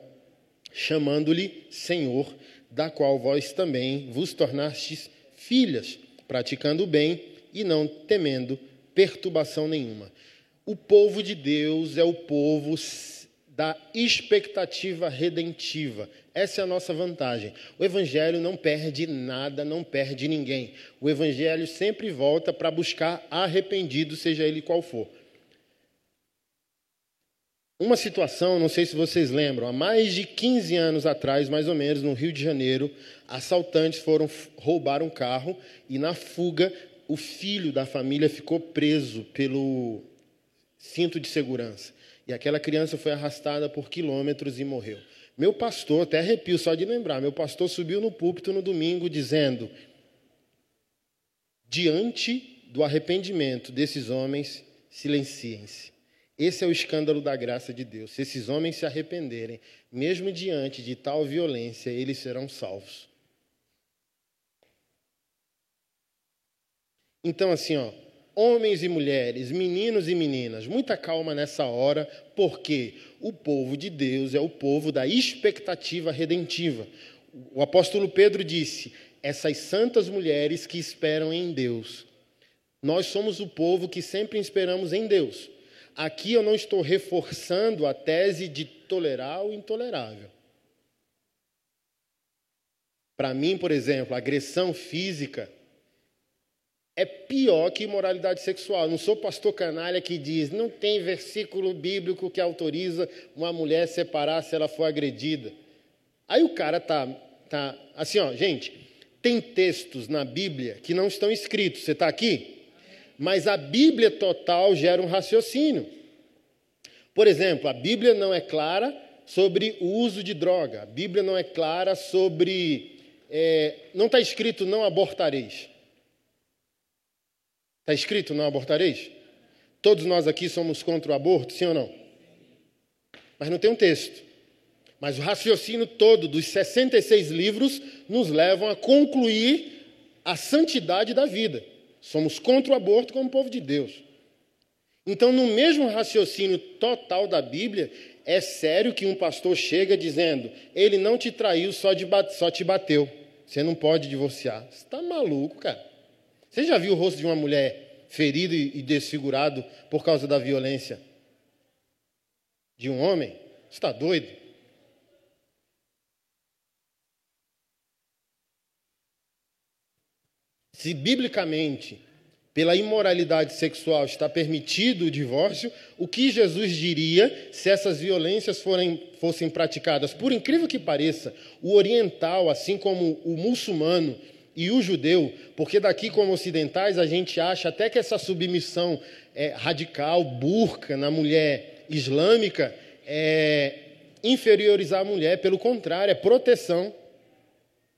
Speaker 2: chamando-lhe Senhor, da qual vós também vos tornastes filhas, praticando o bem e não temendo perturbação nenhuma. O povo de Deus é o povo da expectativa redentiva. Essa é a nossa vantagem. O Evangelho não perde nada, não perde ninguém. O Evangelho sempre volta para buscar arrependido, seja ele qual for. Uma situação, não sei se vocês lembram, há mais de 15 anos atrás, mais ou menos, no Rio de Janeiro, assaltantes foram roubar um carro e na fuga o filho da família ficou preso pelo cinto de segurança. E aquela criança foi arrastada por quilômetros e morreu. Meu pastor, até arrepio só de lembrar, meu pastor subiu no púlpito no domingo dizendo: diante do arrependimento desses homens, silenciem-se. Esse é o escândalo da graça de Deus. Se esses homens se arrependerem, mesmo diante de tal violência, eles serão salvos. Então, assim, ó, homens e mulheres, meninos e meninas, muita calma nessa hora, porque o povo de Deus é o povo da expectativa redentiva. O apóstolo Pedro disse: essas santas mulheres que esperam em Deus. Nós somos o povo que sempre esperamos em Deus. Aqui eu não estou reforçando a tese de tolerar o intolerável. Para mim, por exemplo, agressão física é pior que imoralidade sexual. Não sou pastor canalha que diz, não tem versículo bíblico que autoriza uma mulher separar se ela for agredida. Aí o cara tá, tá assim, ó, gente, tem textos na Bíblia que não estão escritos. Você está aqui? Mas a Bíblia total gera um raciocínio. Por exemplo, a Bíblia não é clara sobre o uso de droga. A Bíblia não é clara sobre é, não está escrito não abortareis. Está escrito não abortareis? Todos nós aqui somos contra o aborto, sim ou não? Mas não tem um texto. Mas o raciocínio todo dos 66 livros nos levam a concluir a santidade da vida. Somos contra o aborto como povo de Deus. Então, no mesmo raciocínio total da Bíblia, é sério que um pastor chega dizendo: ele não te traiu, só, só te bateu. Você não pode divorciar. Você está maluco, cara. Você já viu o rosto de uma mulher ferido e desfigurado por causa da violência de um homem? Você está doido? Se biblicamente pela imoralidade sexual está permitido o divórcio, o que Jesus diria se essas violências forem, fossem praticadas? Por incrível que pareça, o oriental, assim como o muçulmano e o judeu, porque daqui como ocidentais a gente acha até que essa submissão é, radical, burca na mulher islâmica, é inferiorizar a mulher, pelo contrário, é proteção.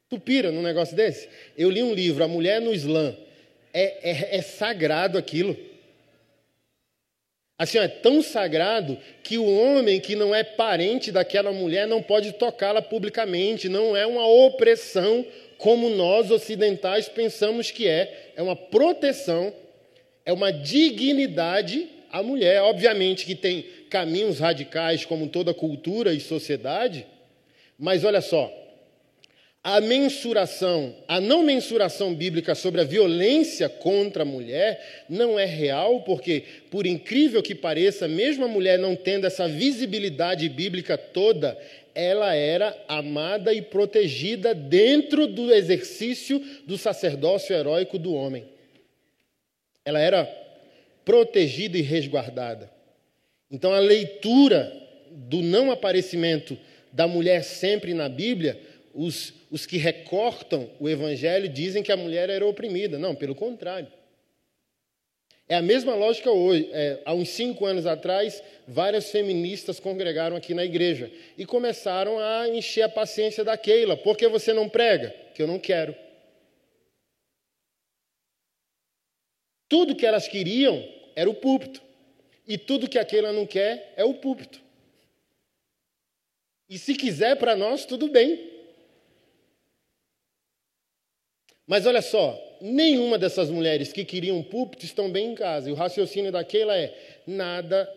Speaker 2: Tu pira num negócio desse? Eu li um livro, A Mulher no Islã é, é, é sagrado aquilo. Assim, é tão sagrado que o homem que não é parente daquela mulher não pode tocá-la publicamente, não é uma opressão como nós ocidentais pensamos que é, é uma proteção, é uma dignidade à mulher. Obviamente que tem caminhos radicais como toda cultura e sociedade, mas olha só, a mensuração, a não mensuração bíblica sobre a violência contra a mulher não é real, porque, por incrível que pareça, mesmo a mulher não tendo essa visibilidade bíblica toda, ela era amada e protegida dentro do exercício do sacerdócio heróico do homem. Ela era protegida e resguardada. Então, a leitura do não aparecimento da mulher sempre na Bíblia os, os que recortam o evangelho dizem que a mulher era oprimida. Não, pelo contrário. É a mesma lógica hoje. É, há uns cinco anos atrás, várias feministas congregaram aqui na igreja e começaram a encher a paciência da Keila. Por que você não prega? Que eu não quero. Tudo que elas queriam era o púlpito. E tudo que a Keila não quer é o púlpito. E se quiser para nós, tudo bem. Mas olha só, nenhuma dessas mulheres que queriam um púlpito estão bem em casa. E o raciocínio daquela é: nada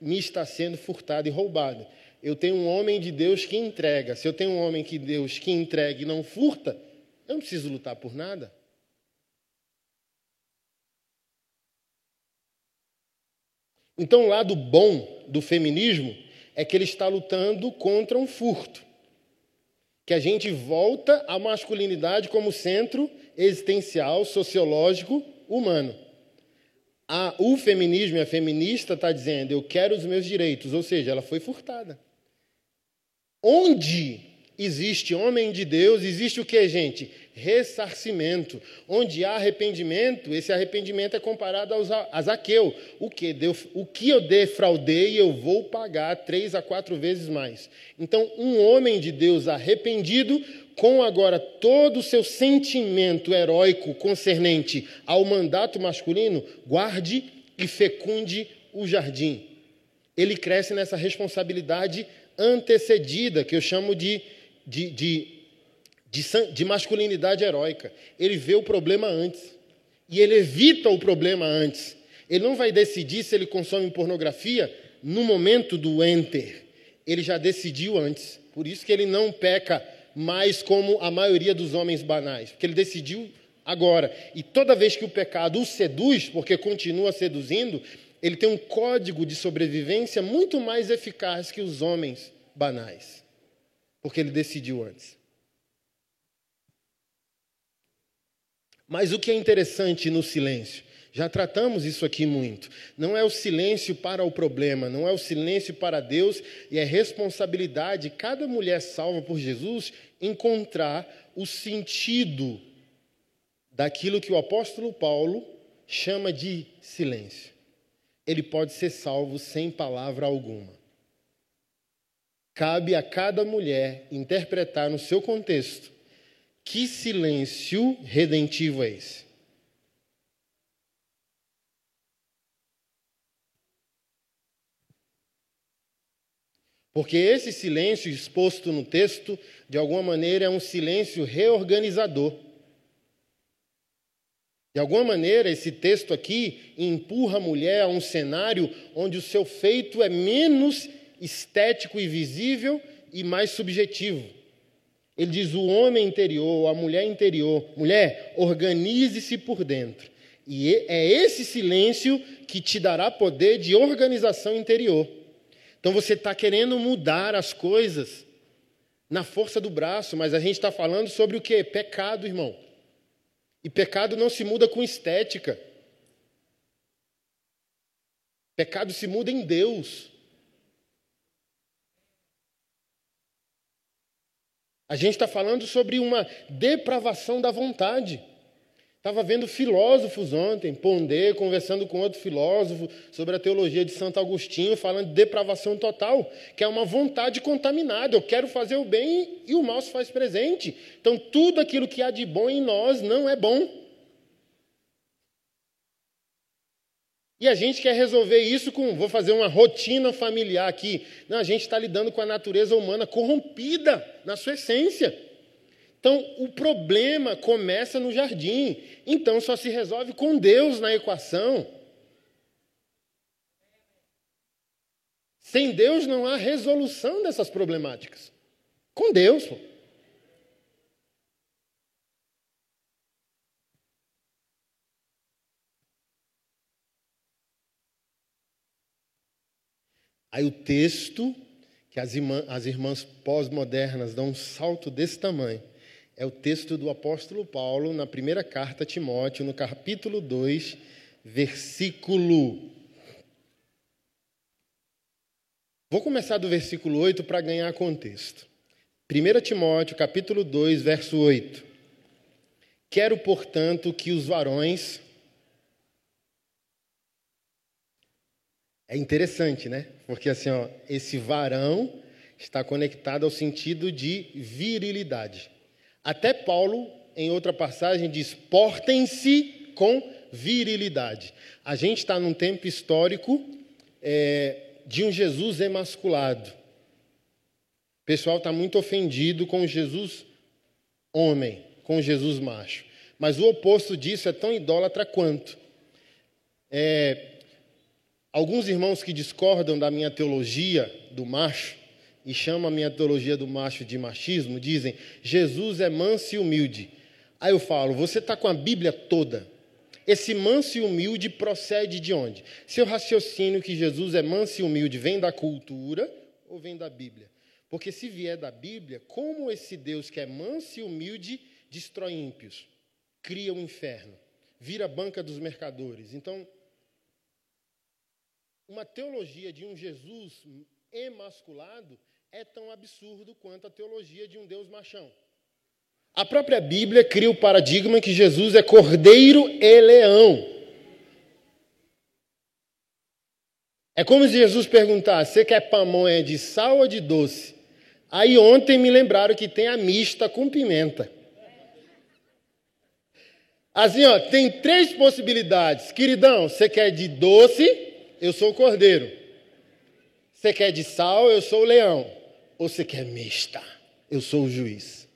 Speaker 2: me está sendo furtado e roubado. Eu tenho um homem de Deus que entrega. Se eu tenho um homem de Deus que entrega e não furta, eu não preciso lutar por nada. Então, o lado bom do feminismo é que ele está lutando contra um furto que a gente volta à masculinidade como centro existencial, sociológico, humano. A, o feminismo e a feminista está dizendo, eu quero os meus direitos, ou seja, ela foi furtada. Onde existe homem de Deus, existe o que, gente? Ressarcimento. Onde há arrependimento, esse arrependimento é comparado aos, a Zaqueu. O que, deu, o que eu defraudei, eu vou pagar três a quatro vezes mais. Então, um homem de Deus arrependido, com agora todo o seu sentimento heróico concernente ao mandato masculino, guarde e fecunde o jardim. Ele cresce nessa responsabilidade antecedida, que eu chamo de de, de, de, de masculinidade heróica. Ele vê o problema antes. E ele evita o problema antes. Ele não vai decidir se ele consome pornografia no momento do enter. Ele já decidiu antes. Por isso que ele não peca mais como a maioria dos homens banais, porque ele decidiu agora. E toda vez que o pecado o seduz, porque continua seduzindo, ele tem um código de sobrevivência muito mais eficaz que os homens banais porque ele decidiu antes. Mas o que é interessante no silêncio? Já tratamos isso aqui muito. Não é o silêncio para o problema, não é o silêncio para Deus, e é responsabilidade de cada mulher salva por Jesus encontrar o sentido daquilo que o apóstolo Paulo chama de silêncio. Ele pode ser salvo sem palavra alguma. Cabe a cada mulher interpretar no seu contexto Que silêncio redentivo é esse? Porque esse silêncio exposto no texto, de alguma maneira, é um silêncio reorganizador. De alguma maneira, esse texto aqui empurra a mulher a um cenário onde o seu feito é menos estético e visível e mais subjetivo. Ele diz: o homem interior, a mulher interior, mulher, organize-se por dentro. E é esse silêncio que te dará poder de organização interior. Então você está querendo mudar as coisas na força do braço, mas a gente está falando sobre o que? Pecado, irmão. E pecado não se muda com estética. Pecado se muda em Deus. A gente está falando sobre uma depravação da vontade. Estava vendo filósofos ontem, Pondé, conversando com outro filósofo sobre a teologia de Santo Agostinho, falando de depravação total, que é uma vontade contaminada. Eu quero fazer o bem e o mal se faz presente. Então, tudo aquilo que há de bom em nós não é bom. E a gente quer resolver isso com, vou fazer uma rotina familiar aqui. Não, a gente está lidando com a natureza humana corrompida na sua essência. Então, o problema começa no jardim. Então, só se resolve com Deus na equação. Sem Deus não há resolução dessas problemáticas. Com Deus. Pô. Aí o texto, que as, irmã, as irmãs pós-modernas dão um salto desse tamanho, é o texto do apóstolo Paulo na primeira carta a Timóteo, no capítulo 2, versículo. Vou começar do versículo 8 para ganhar contexto. 1 Timóteo, capítulo 2, verso 8. Quero, portanto, que os varões. É interessante, né? Porque assim, ó, esse varão está conectado ao sentido de virilidade. Até Paulo, em outra passagem, diz: portem-se com virilidade. A gente está num tempo histórico é, de um Jesus emasculado. O pessoal está muito ofendido com Jesus homem, com Jesus macho. Mas o oposto disso é tão idólatra quanto. É, alguns irmãos que discordam da minha teologia do macho e chama a minha teologia do macho de machismo, dizem: Jesus é manso e humilde. Aí eu falo: você está com a Bíblia toda. Esse manso e humilde procede de onde? Seu raciocínio que Jesus é manso e humilde vem da cultura ou vem da Bíblia? Porque se vier da Bíblia, como esse Deus que é manso e humilde destrói ímpios, cria o um inferno, vira banca dos mercadores? Então, uma teologia de um Jesus emasculado é tão absurdo quanto a teologia de um Deus machão. A própria Bíblia cria o paradigma que Jesus é cordeiro e leão. É como se Jesus perguntasse: você quer pamonha de sal ou de doce? Aí ontem me lembraram que tem a mista com pimenta. Assim, ó, tem três possibilidades. Queridão, você quer de doce? Eu sou o cordeiro. Você quer de sal? Eu sou o leão. Ou você quer mista? Eu sou o juiz.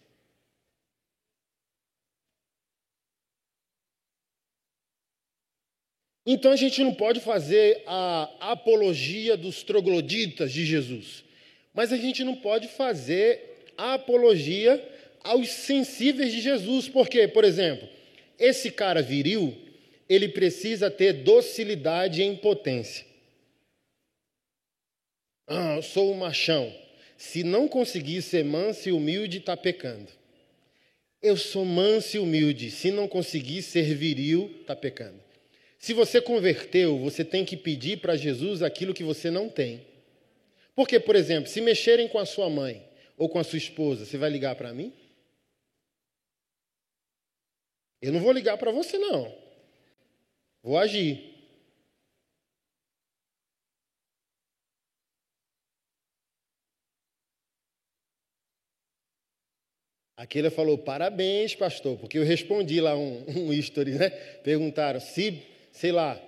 Speaker 2: Então a gente não pode fazer a apologia dos trogloditas de Jesus, mas a gente não pode fazer a apologia aos sensíveis de Jesus, porque, por exemplo, esse cara viril, ele precisa ter docilidade e impotência. Ah, eu sou um machão. Se não conseguir ser manso e humilde, está pecando. Eu sou manso e humilde. Se não conseguir ser viril, está pecando. Se você converteu, você tem que pedir para Jesus aquilo que você não tem. Porque, por exemplo, se mexerem com a sua mãe ou com a sua esposa, você vai ligar para mim? Eu não vou ligar para você, não. Vou agir. Aquele falou: parabéns, pastor, porque eu respondi lá um, (laughs) um history, né? Perguntaram se, sei lá,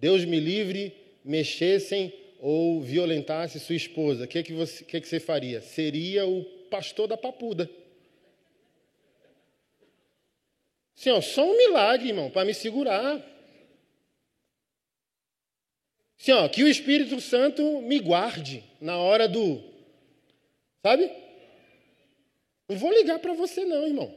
Speaker 2: Deus me livre, mexessem ou violentasse sua esposa, o que, que, você, que, que você faria? Seria o pastor da papuda. Ó, só um milagre, irmão, para me segurar. Sim, ó, que o Espírito Santo me guarde na hora do. Sabe? Não vou ligar para você, não, irmão.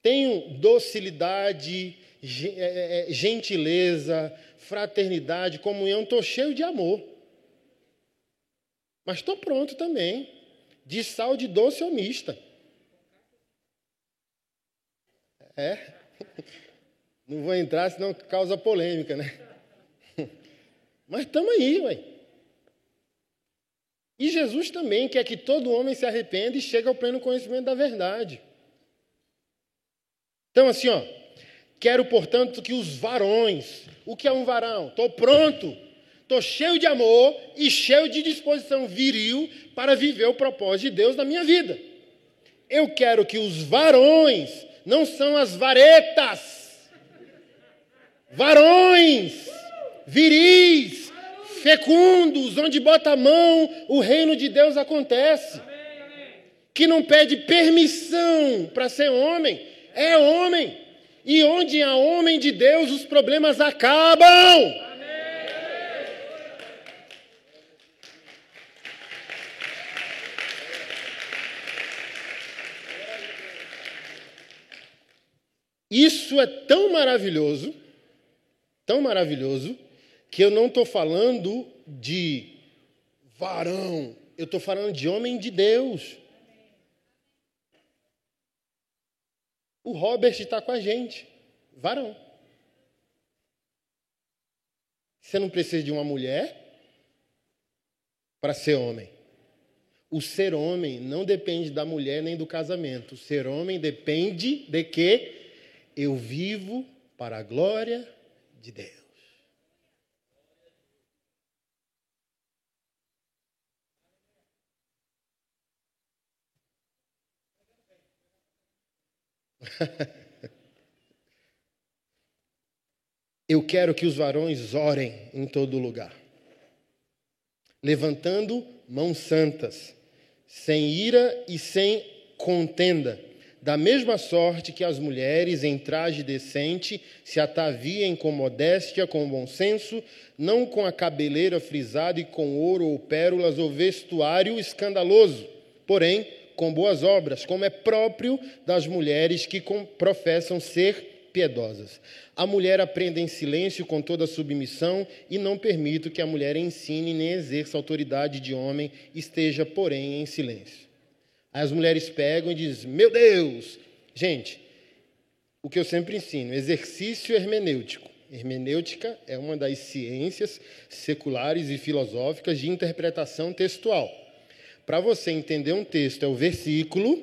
Speaker 2: Tenho docilidade, é, é, é, gentileza, fraternidade, comunhão, estou cheio de amor. Mas estou pronto também, de sal de doce ou mista. É. (laughs) Não vou entrar, senão causa polêmica, né? Mas estamos aí, ué. E Jesus também quer que todo homem se arrependa e chegue ao pleno conhecimento da verdade. Então, assim, ó, quero, portanto, que os varões, o que é um varão? Estou pronto, estou cheio de amor e cheio de disposição viril para viver o propósito de Deus na minha vida. Eu quero que os varões, não são as varetas, varões, viris, fecundos, onde bota a mão, o reino de Deus acontece. Que não pede permissão para ser homem, é homem. E onde há homem de Deus, os problemas acabam. Isso é tão maravilhoso, tão maravilhoso, que eu não estou falando de varão, eu estou falando de homem de Deus. O Robert está com a gente, varão. Você não precisa de uma mulher para ser homem. O ser homem não depende da mulher nem do casamento. O ser homem depende de que eu vivo para a glória de Deus. (laughs) Eu quero que os varões orem em todo lugar, levantando mãos santas, sem ira e sem contenda, da mesma sorte que as mulheres em traje decente se ataviem com modéstia, com bom senso, não com a cabeleira frisada e com ouro ou pérolas ou vestuário escandaloso, porém com boas obras, como é próprio das mulheres que professam ser piedosas. A mulher aprende em silêncio com toda submissão e não permito que a mulher ensine nem exerça autoridade de homem, esteja, porém, em silêncio. Aí as mulheres pegam e dizem: Meu Deus! Gente, o que eu sempre ensino, exercício hermenêutico. Hermenêutica é uma das ciências seculares e filosóficas de interpretação textual. Para você entender um texto, é o versículo,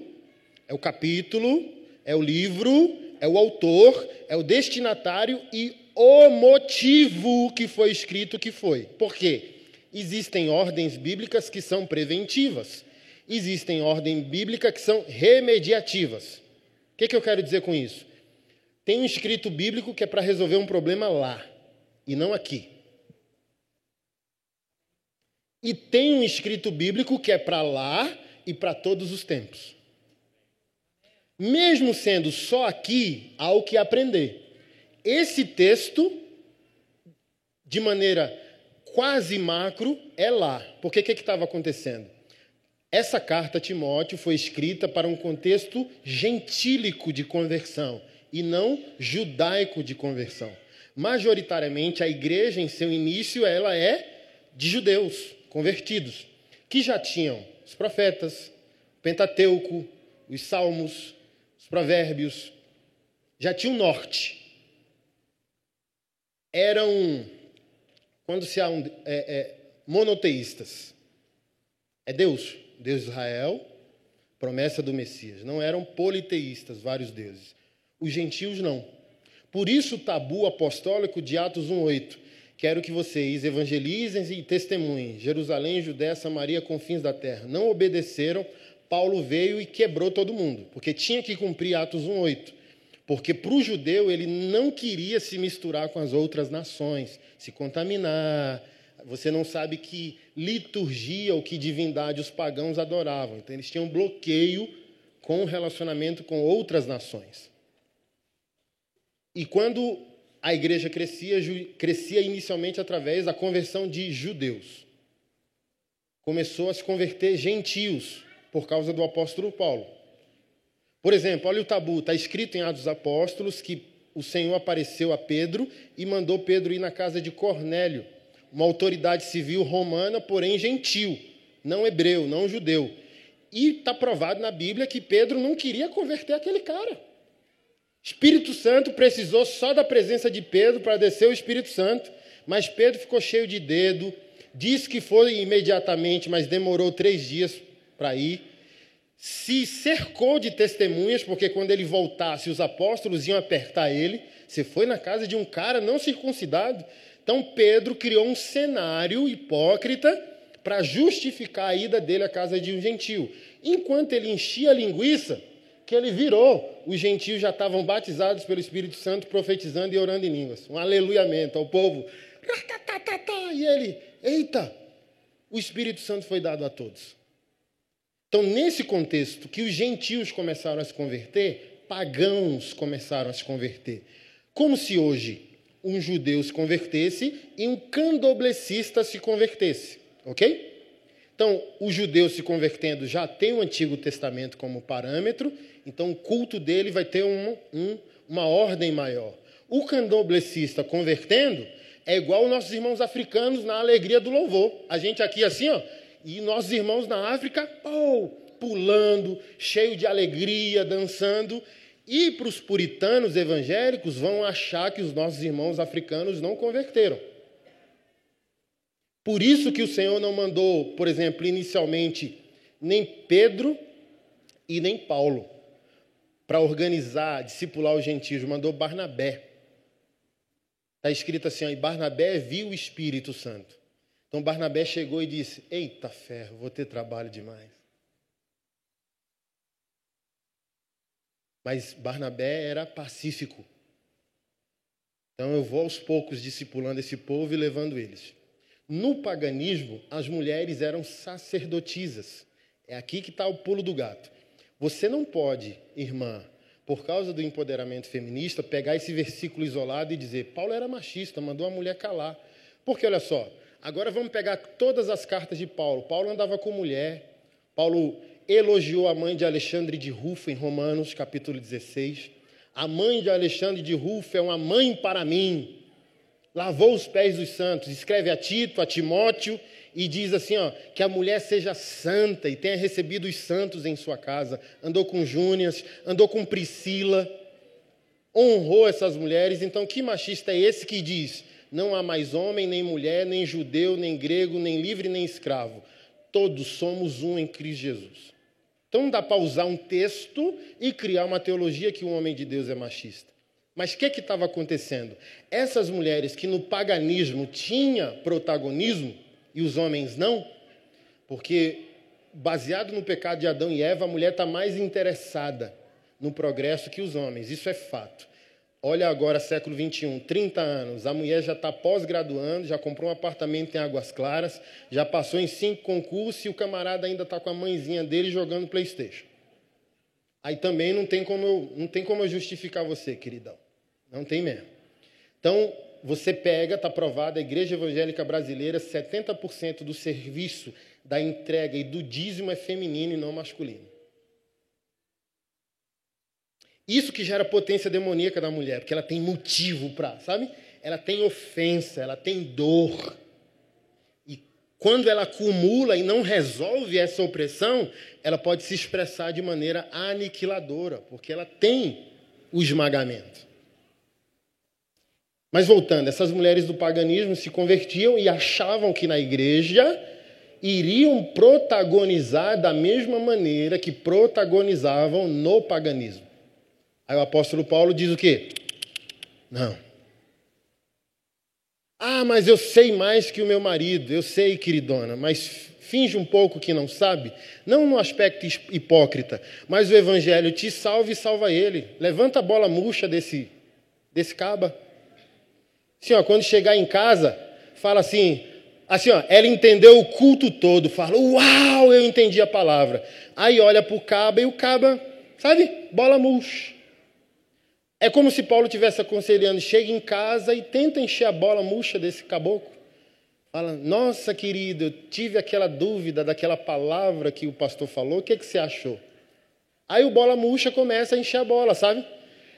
Speaker 2: é o capítulo, é o livro, é o autor, é o destinatário e o motivo que foi escrito que foi. Por quê? Existem ordens bíblicas que são preventivas, existem ordens bíblicas que são remediativas. O que, que eu quero dizer com isso? Tem um escrito bíblico que é para resolver um problema lá e não aqui. E tem um escrito bíblico que é para lá e para todos os tempos. Mesmo sendo só aqui, há o que aprender. Esse texto, de maneira quase macro, é lá. Porque o que estava acontecendo? Essa carta a Timóteo foi escrita para um contexto gentílico de conversão e não judaico de conversão. Majoritariamente, a igreja, em seu início, ela é de judeus convertidos, que já tinham os profetas, o Pentateuco, os Salmos, os Provérbios, já tinham norte. Eram, quando se há um, é, é, monoteístas, é Deus, Deus de Israel, promessa do Messias. Não eram politeístas, vários deuses. Os gentios não. Por isso o tabu apostólico de Atos 1:8 Quero que vocês evangelizem e testemunhem. Jerusalém, Judéia, Samaria, confins da terra. Não obedeceram Paulo veio e quebrou todo mundo, porque tinha que cumprir Atos 1:8. Porque para o judeu ele não queria se misturar com as outras nações, se contaminar. Você não sabe que liturgia ou que divindade os pagãos adoravam. Então eles tinham bloqueio com o relacionamento com outras nações. E quando a igreja crescia, crescia inicialmente através da conversão de judeus. Começou a se converter gentios por causa do apóstolo Paulo. Por exemplo, olha o tabu, está escrito em Atos dos Apóstolos que o Senhor apareceu a Pedro e mandou Pedro ir na casa de Cornélio, uma autoridade civil romana, porém gentil, não hebreu, não judeu. E está provado na Bíblia que Pedro não queria converter aquele cara. Espírito Santo precisou só da presença de Pedro para descer o Espírito Santo, mas Pedro ficou cheio de dedo, disse que foi imediatamente, mas demorou três dias para ir se cercou de testemunhas, porque quando ele voltasse, os apóstolos iam apertar ele. Você foi na casa de um cara não circuncidado. Então Pedro criou um cenário hipócrita para justificar a ida dele à casa de um gentil. Enquanto ele enchia a linguiça, que ele virou, os gentios já estavam batizados pelo Espírito Santo, profetizando e orando em línguas. Um aleluiamento ao povo. E ele, eita, o Espírito Santo foi dado a todos. Então, nesse contexto que os gentios começaram a se converter, pagãos começaram a se converter. Como se hoje um judeu se convertesse e um candoblecista se convertesse, ok? Então, o judeu se convertendo já tem o Antigo Testamento como parâmetro, então o culto dele vai ter um, um, uma ordem maior. O candoblecista convertendo é igual nossos irmãos africanos na alegria do louvor. A gente aqui assim, ó, e nossos irmãos na África, oh, pulando, cheio de alegria, dançando. E para os puritanos evangélicos, vão achar que os nossos irmãos africanos não converteram. Por isso que o Senhor não mandou, por exemplo, inicialmente, nem Pedro e nem Paulo para organizar, discipular os gentios, mandou Barnabé. Está escrito assim, Barnabé viu o Espírito Santo. Então Barnabé chegou e disse: Eita ferro, vou ter trabalho demais. Mas Barnabé era pacífico. Então eu vou aos poucos discipulando esse povo e levando eles. No paganismo, as mulheres eram sacerdotisas. É aqui que está o pulo do gato. Você não pode, irmã, por causa do empoderamento feminista, pegar esse versículo isolado e dizer Paulo era machista, mandou a mulher calar. Porque olha só, Agora vamos pegar todas as cartas de Paulo. Paulo andava com mulher. Paulo elogiou a mãe de Alexandre de Rufo em Romanos, capítulo 16. A mãe de Alexandre de Rufo é uma mãe para mim. Lavou os pés dos santos. Escreve a Tito, a Timóteo e diz assim, ó, que a mulher seja santa e tenha recebido os santos em sua casa. Andou com Júnias, andou com Priscila, honrou essas mulheres. Então, que machista é esse que diz não há mais homem, nem mulher, nem judeu, nem grego, nem livre, nem escravo. Todos somos um em Cristo Jesus. Então não dá para usar um texto e criar uma teologia que o homem de Deus é machista. Mas o que estava acontecendo? Essas mulheres que no paganismo tinha protagonismo e os homens não, porque baseado no pecado de Adão e Eva, a mulher está mais interessada no progresso que os homens. Isso é fato. Olha agora, século 21, 30 anos, a mulher já está pós-graduando, já comprou um apartamento em Águas Claras, já passou em cinco concursos e o camarada ainda está com a mãezinha dele jogando Playstation. Aí também não tem como eu, não tem como eu justificar você, queridão. Não tem mesmo. Então, você pega, está provado, a Igreja Evangélica Brasileira, 70% do serviço da entrega e do dízimo é feminino e não masculino. Isso que gera potência demoníaca da mulher, porque ela tem motivo para, sabe? Ela tem ofensa, ela tem dor. E quando ela acumula e não resolve essa opressão, ela pode se expressar de maneira aniquiladora, porque ela tem o esmagamento. Mas voltando, essas mulheres do paganismo se convertiam e achavam que na igreja iriam protagonizar da mesma maneira que protagonizavam no paganismo. Aí o apóstolo Paulo diz o quê? Não. Ah, mas eu sei mais que o meu marido. Eu sei, queridona, mas finge um pouco que não sabe. Não no aspecto hipócrita, mas o evangelho te salva e salva ele. Levanta a bola murcha desse, desse caba. Assim, ó, quando chegar em casa, fala assim, assim, ó, ela entendeu o culto todo, fala, uau, eu entendi a palavra. Aí olha para o caba e o caba, sabe, bola murcha. É como se Paulo tivesse aconselhando, chega em casa e tenta encher a bola murcha desse caboclo. Fala, nossa querido, eu tive aquela dúvida daquela palavra que o pastor falou, o que, que você achou? Aí o bola murcha começa a encher a bola, sabe?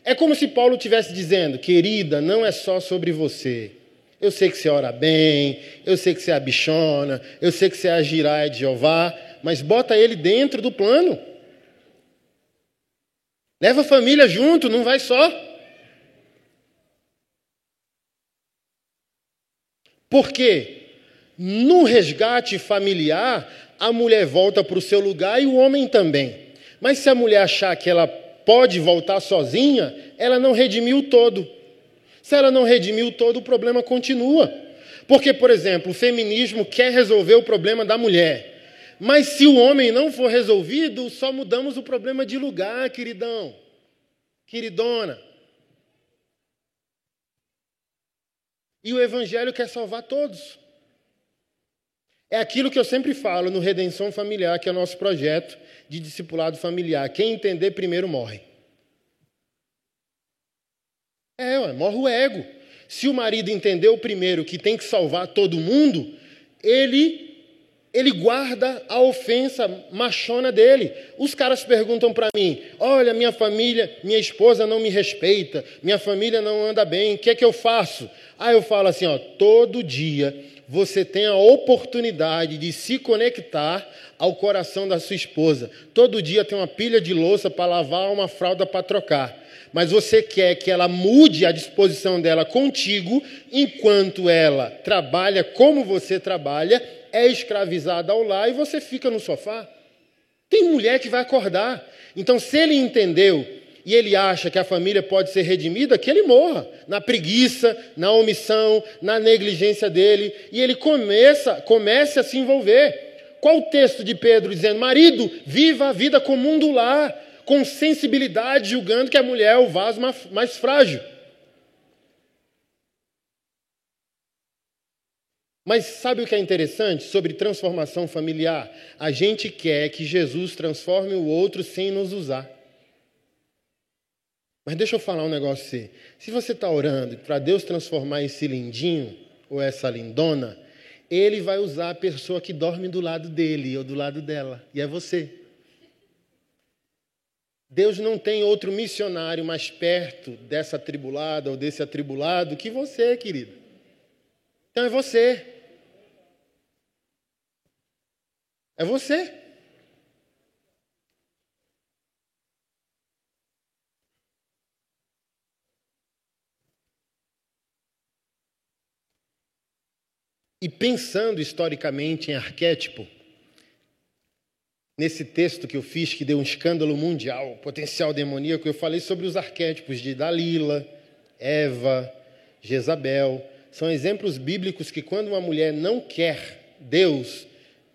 Speaker 2: É como se Paulo estivesse dizendo, querida, não é só sobre você. Eu sei que você ora bem, eu sei que você é a bichona, eu sei que você é a giraia de Jeová, mas bota ele dentro do plano. Leva a família junto, não vai só. Por quê? No resgate familiar, a mulher volta para o seu lugar e o homem também. Mas se a mulher achar que ela pode voltar sozinha, ela não redimiu todo. Se ela não redimiu todo, o problema continua. Porque, por exemplo, o feminismo quer resolver o problema da mulher. Mas se o homem não for resolvido, só mudamos o problema de lugar, queridão, queridona. E o Evangelho quer salvar todos. É aquilo que eu sempre falo no Redenção Familiar, que é o nosso projeto de discipulado familiar. Quem entender primeiro morre. É, ué, morre o ego. Se o marido entendeu primeiro que tem que salvar todo mundo, ele ele guarda a ofensa machona dele. Os caras perguntam para mim: olha, minha família, minha esposa não me respeita, minha família não anda bem, o que é que eu faço? Aí eu falo assim: ó, todo dia você tem a oportunidade de se conectar ao coração da sua esposa. Todo dia tem uma pilha de louça para lavar, uma fralda para trocar. Mas você quer que ela mude a disposição dela contigo, enquanto ela trabalha como você trabalha, é escravizada ao lar e você fica no sofá. Tem mulher que vai acordar. Então, se ele entendeu e ele acha que a família pode ser redimida, que ele morra na preguiça, na omissão, na negligência dele, e ele começa, comece a se envolver. Qual o texto de Pedro dizendo: marido, viva a vida comum do lar, com sensibilidade, julgando que a mulher é o vaso mais frágil. Mas sabe o que é interessante sobre transformação familiar? A gente quer que Jesus transforme o outro sem nos usar. Mas deixa eu falar um negócio assim. Se você está orando para Deus transformar esse lindinho ou essa lindona, Ele vai usar a pessoa que dorme do lado dele ou do lado dela, e é você. Deus não tem outro missionário mais perto dessa atribulada ou desse atribulado que você, querido. Então é você. É você. E pensando historicamente em arquétipo, nesse texto que eu fiz, que deu um escândalo mundial, potencial demoníaco, eu falei sobre os arquétipos de Dalila, Eva, Jezabel. São exemplos bíblicos que, quando uma mulher não quer Deus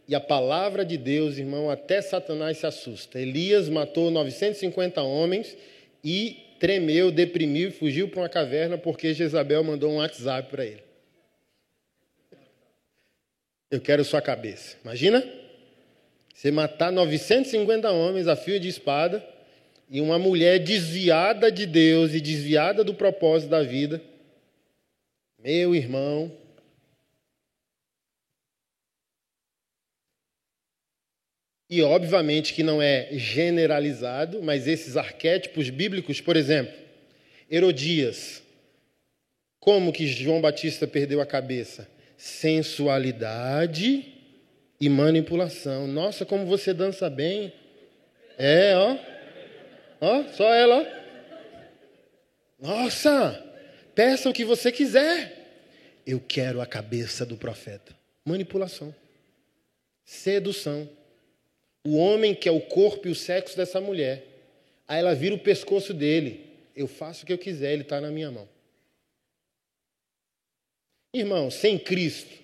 Speaker 2: e a palavra de Deus, irmão, até Satanás se assusta. Elias matou 950 homens e tremeu, deprimiu e fugiu para uma caverna porque Jezabel mandou um WhatsApp para ele. Eu quero sua cabeça. Imagina? Você matar 950 homens a fio de espada e uma mulher desviada de Deus e desviada do propósito da vida. Meu irmão. E obviamente que não é generalizado, mas esses arquétipos bíblicos, por exemplo, Herodias. Como que João Batista perdeu a cabeça? Sensualidade e manipulação. Nossa, como você dança bem. É, ó. Ó, só ela, ó. Nossa, peça o que você quiser. Eu quero a cabeça do profeta. Manipulação. Sedução. O homem que é o corpo e o sexo dessa mulher. Aí ela vira o pescoço dele. Eu faço o que eu quiser, ele está na minha mão. Irmão, sem Cristo,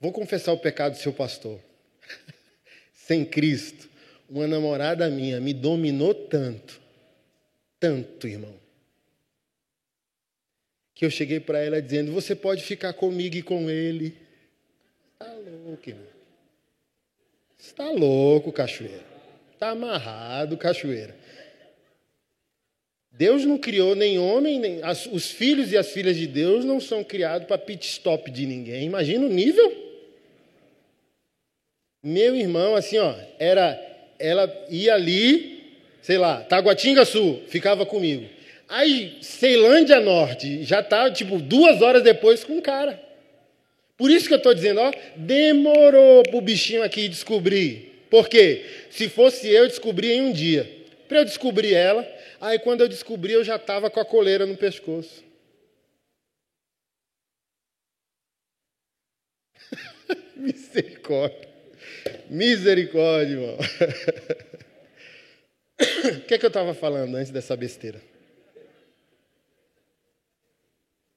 Speaker 2: vou confessar o pecado do seu pastor. (laughs) sem Cristo, uma namorada minha me dominou tanto, tanto, irmão, que eu cheguei para ela dizendo: Você pode ficar comigo e com ele. Está louco, irmão. Está louco, cachoeira. Está amarrado, cachoeira. Deus não criou nem homem, nem as, os filhos e as filhas de Deus não são criados para pit stop de ninguém. Imagina o nível. Meu irmão, assim, ó, era, ela ia ali, sei lá, Taguatinga Sul, ficava comigo. Aí, Ceilândia Norte, já tá, tipo, duas horas depois com o cara. Por isso que eu estou dizendo, ó, demorou o bichinho aqui descobrir. Por quê? Se fosse eu, descobri em um dia. Para eu descobrir ela, Aí quando eu descobri, eu já estava com a coleira no pescoço. (laughs) Misericórdia. Misericórdia, irmão. (coughs) O que, é que eu estava falando antes dessa besteira?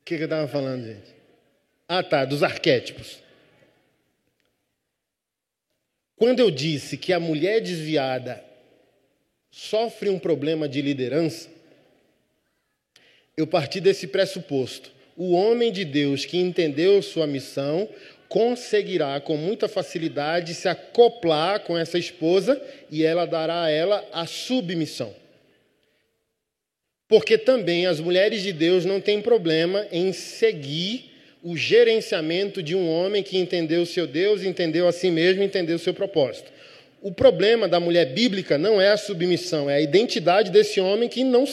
Speaker 2: O que, é que eu estava falando, gente? Ah, tá, dos arquétipos. Quando eu disse que a mulher desviada sofre um problema de liderança, eu parti desse pressuposto. O homem de Deus que entendeu sua missão conseguirá com muita facilidade se acoplar com essa esposa e ela dará a ela a submissão. Porque também as mulheres de Deus não têm problema em seguir o gerenciamento de um homem que entendeu o seu Deus, entendeu a si mesmo, entendeu seu propósito. O problema da mulher bíblica não é a submissão, é a identidade desse homem que não,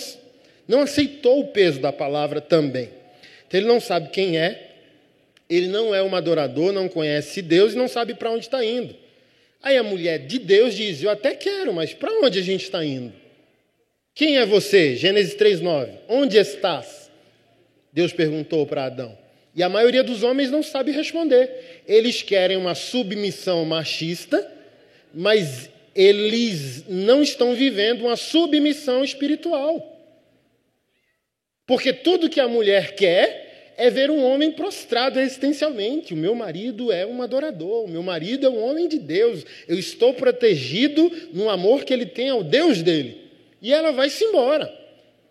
Speaker 2: não aceitou o peso da palavra também. Então, ele não sabe quem é, ele não é um adorador, não conhece Deus e não sabe para onde está indo. Aí a mulher de Deus diz: Eu até quero, mas para onde a gente está indo? Quem é você? Gênesis 3,9. Onde estás? Deus perguntou para Adão. E a maioria dos homens não sabe responder. Eles querem uma submissão machista mas eles não estão vivendo uma submissão espiritual. Porque tudo que a mulher quer é ver um homem prostrado existencialmente. O meu marido é um adorador, o meu marido é um homem de Deus. Eu estou protegido no amor que ele tem ao Deus dele. E ela vai-se embora.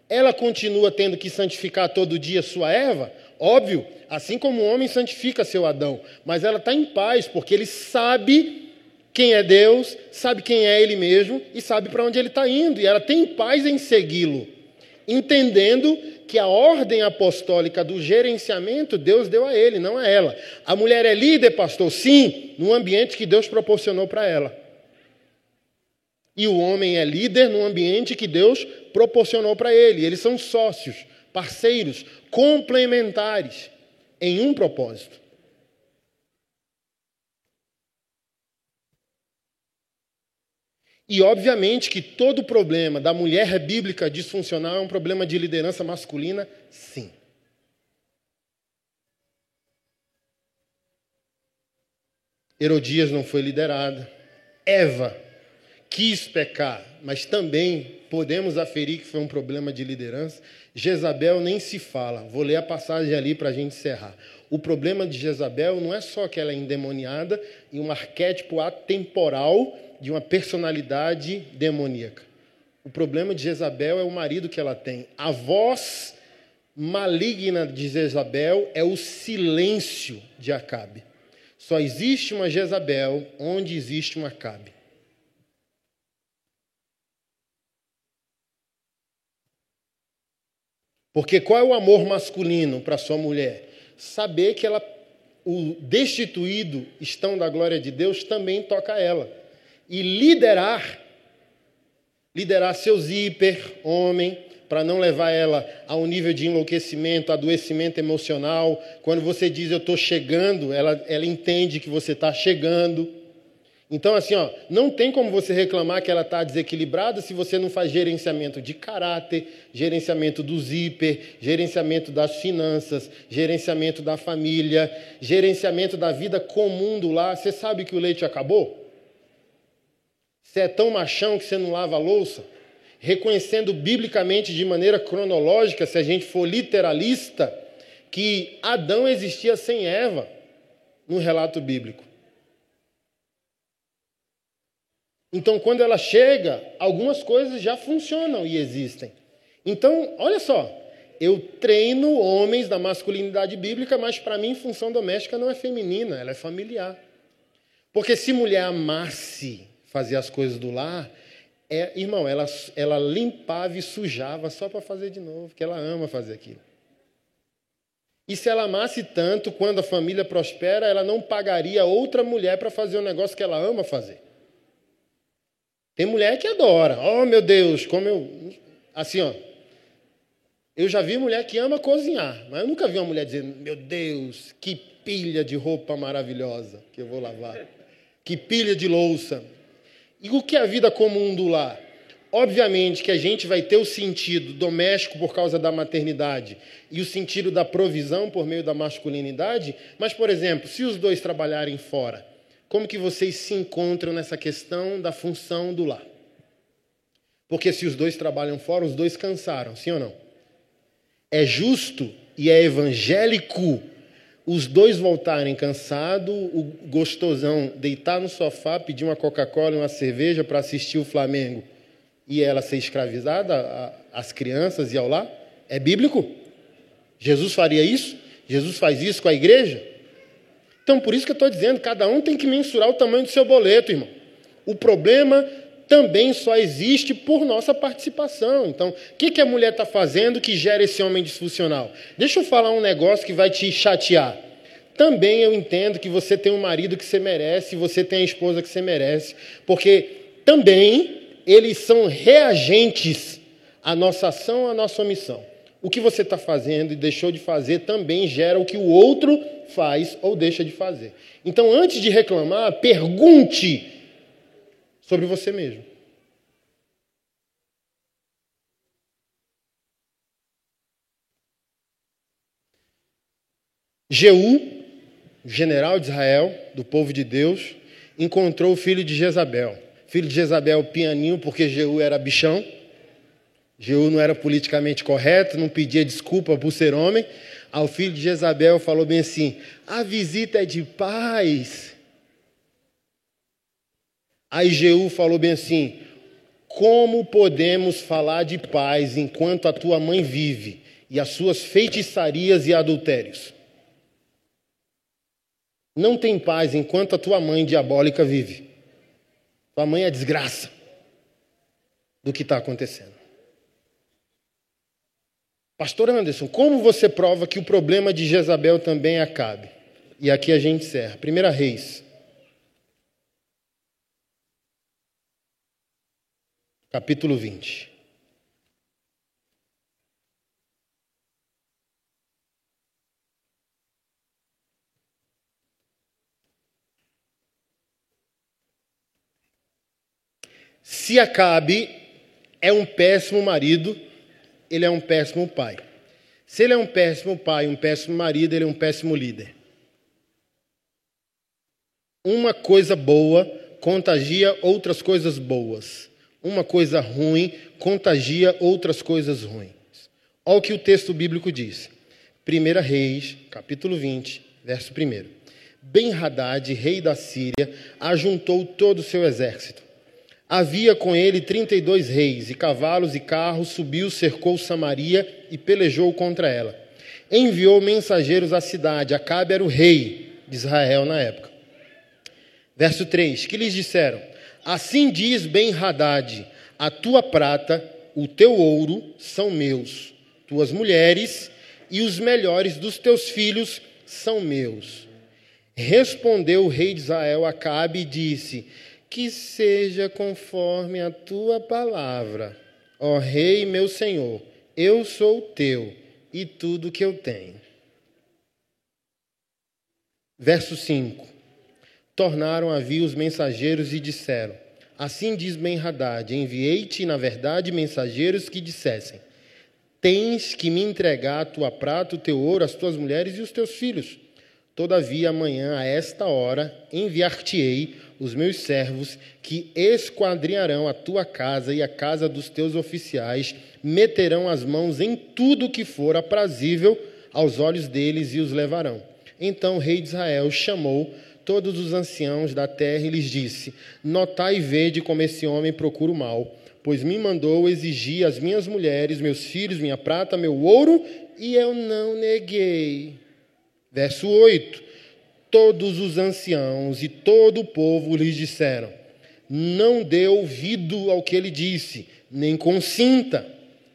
Speaker 2: Ela continua tendo que santificar todo dia sua erva, óbvio, assim como o homem santifica seu Adão. Mas ela está em paz, porque ele sabe quem é Deus, sabe quem é Ele mesmo e sabe para onde Ele está indo. E ela tem paz em segui-lo, entendendo que a ordem apostólica do gerenciamento Deus deu a ele, não a ela. A mulher é líder, pastor, sim, no ambiente que Deus proporcionou para ela. E o homem é líder no ambiente que Deus proporcionou para ele. Eles são sócios, parceiros, complementares em um propósito. E, obviamente, que todo problema da mulher bíblica disfuncional é um problema de liderança masculina, sim. Herodias não foi liderada. Eva quis pecar, mas também podemos aferir que foi um problema de liderança. Jezabel nem se fala. Vou ler a passagem ali para a gente encerrar. O problema de Jezabel não é só que ela é endemoniada e um arquétipo atemporal de uma personalidade demoníaca. O problema de Jezabel é o marido que ela tem. A voz maligna de Jezabel é o silêncio de Acabe. Só existe uma Jezabel onde existe um Acabe. Porque qual é o amor masculino para sua mulher? Saber que ela, o destituído estão da glória de Deus também toca ela e liderar, liderar seus hiper, homem, para não levar ela a um nível de enlouquecimento, adoecimento emocional. Quando você diz eu estou chegando, ela, ela entende que você está chegando. Então, assim, ó, não tem como você reclamar que ela está desequilibrada se você não faz gerenciamento de caráter, gerenciamento do zíper, gerenciamento das finanças, gerenciamento da família, gerenciamento da vida comum do lar. Você sabe que o leite acabou? Você é tão machão que você não lava a louça? Reconhecendo biblicamente de maneira cronológica, se a gente for literalista, que Adão existia sem Eva no relato bíblico. Então, quando ela chega, algumas coisas já funcionam e existem. Então, olha só, eu treino homens da masculinidade bíblica, mas para mim função doméstica não é feminina, ela é familiar. Porque se mulher amasse fazer as coisas do lar, é, irmão, ela, ela limpava e sujava só para fazer de novo, porque ela ama fazer aquilo. E se ela amasse tanto, quando a família prospera, ela não pagaria outra mulher para fazer o negócio que ela ama fazer. Tem mulher que adora. Oh, meu Deus, como eu. Assim, ó. Eu já vi mulher que ama cozinhar, mas eu nunca vi uma mulher dizendo: Meu Deus, que pilha de roupa maravilhosa que eu vou lavar. Que pilha de louça. E o que é a vida comum do lar? Obviamente que a gente vai ter o sentido doméstico por causa da maternidade e o sentido da provisão por meio da masculinidade, mas, por exemplo, se os dois trabalharem fora, como que vocês se encontram nessa questão da função do lar? Porque se os dois trabalham fora, os dois cansaram, sim ou não? É justo e é evangélico os dois voltarem cansados, o gostosão deitar no sofá, pedir uma Coca-Cola e uma cerveja para assistir o Flamengo e ela ser escravizada, as crianças e ao lar? É bíblico? Jesus faria isso? Jesus faz isso com a igreja? Então, por isso que eu estou dizendo, cada um tem que mensurar o tamanho do seu boleto, irmão. O problema também só existe por nossa participação. Então, o que, que a mulher está fazendo que gera esse homem disfuncional? Deixa eu falar um negócio que vai te chatear. Também eu entendo que você tem um marido que você merece, você tem a esposa que você merece, porque também eles são reagentes à nossa ação, à nossa omissão. O que você está fazendo e deixou de fazer também gera o que o outro faz ou deixa de fazer. Então, antes de reclamar, pergunte sobre você mesmo. Jeú, general de Israel, do povo de Deus, encontrou o filho de Jezabel. Filho de Jezabel, pianinho, porque Jeú era bichão. Jeú não era politicamente correto, não pedia desculpa por ser homem. Ao filho de Jezabel falou bem assim: a visita é de paz. Aí Jeú falou bem assim: como podemos falar de paz enquanto a tua mãe vive e as suas feitiçarias e adultérios? Não tem paz enquanto a tua mãe diabólica vive. Tua mãe é desgraça do que está acontecendo. Pastor Anderson, como você prova que o problema de Jezabel também acabe? E aqui a gente encerra. Primeira Reis. Capítulo 20. Se Acabe é um péssimo marido, ele é um péssimo pai. Se ele é um péssimo pai, um péssimo marido, ele é um péssimo líder. Uma coisa boa contagia outras coisas boas. Uma coisa ruim contagia outras coisas ruins. Olha o que o texto bíblico diz. 1 Reis, capítulo 20, verso 1. Ben-Hadad, rei da Síria, ajuntou todo o seu exército Havia com ele trinta e dois reis, e cavalos e carros, subiu, cercou Samaria e pelejou contra ela. Enviou mensageiros à cidade, Acabe era o rei de Israel na época. Verso 3, que lhes disseram, Assim diz Ben-Hadad, a tua prata, o teu ouro são meus, tuas mulheres e os melhores dos teus filhos são meus. Respondeu o rei de Israel Acabe e disse, que seja conforme a tua palavra. Ó Rei meu Senhor, eu sou teu e tudo que eu tenho. Verso 5: Tornaram a vir os mensageiros e disseram: Assim diz Ben-Hadad: Enviei-te, na verdade, mensageiros que dissessem: Tens que me entregar a tua prata, o teu ouro, as tuas mulheres e os teus filhos. Todavia, amanhã, a esta hora, enviar-te-ei os meus servos, que esquadrinharão a tua casa e a casa dos teus oficiais, meterão as mãos em tudo que for aprazível aos olhos deles e os levarão. Então o rei de Israel chamou todos os anciãos da terra e lhes disse: Notai e vede como esse homem procura o mal, pois me mandou exigir as minhas mulheres, meus filhos, minha prata, meu ouro, e eu não neguei. Verso 8: Todos os anciãos e todo o povo lhes disseram: Não dê ouvido ao que ele disse, nem consinta.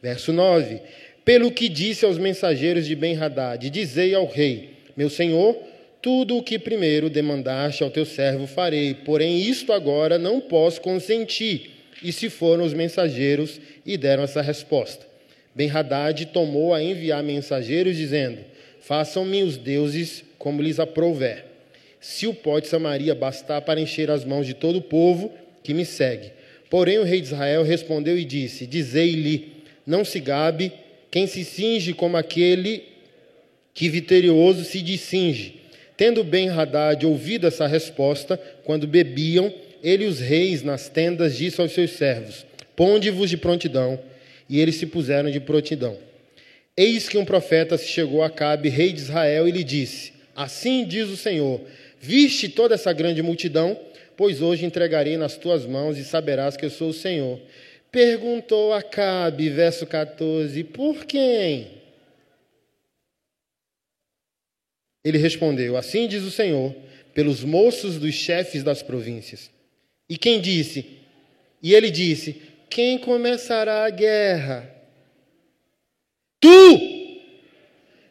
Speaker 2: Verso 9: Pelo que disse aos mensageiros de Ben-Hadad: Dizei ao rei: Meu senhor, tudo o que primeiro demandaste ao teu servo farei, porém isto agora não posso consentir. E se foram os mensageiros e deram essa resposta. Ben-Hadad tomou a enviar mensageiros, dizendo: Façam-me os deuses como lhes aprouver. Se o pó de Samaria bastar para encher as mãos de todo o povo que me segue. Porém o rei de Israel respondeu e disse: Dizei-lhe: Não se gabe quem se cinge como aquele que vitorioso se discinge. Tendo Ben-Hadad ouvido essa resposta, quando bebiam, ele e os reis nas tendas disse aos seus servos: Ponde-vos de prontidão. E eles se puseram de prontidão. Eis que um profeta se chegou a Cabe, rei de Israel, e lhe disse: Assim diz o Senhor: Viste toda essa grande multidão, pois hoje entregarei nas tuas mãos e saberás que eu sou o Senhor. Perguntou Acabe, verso 14: Por quem? Ele respondeu: Assim diz o Senhor, pelos moços dos chefes das províncias. E quem disse? E ele disse: Quem começará a guerra? Tu!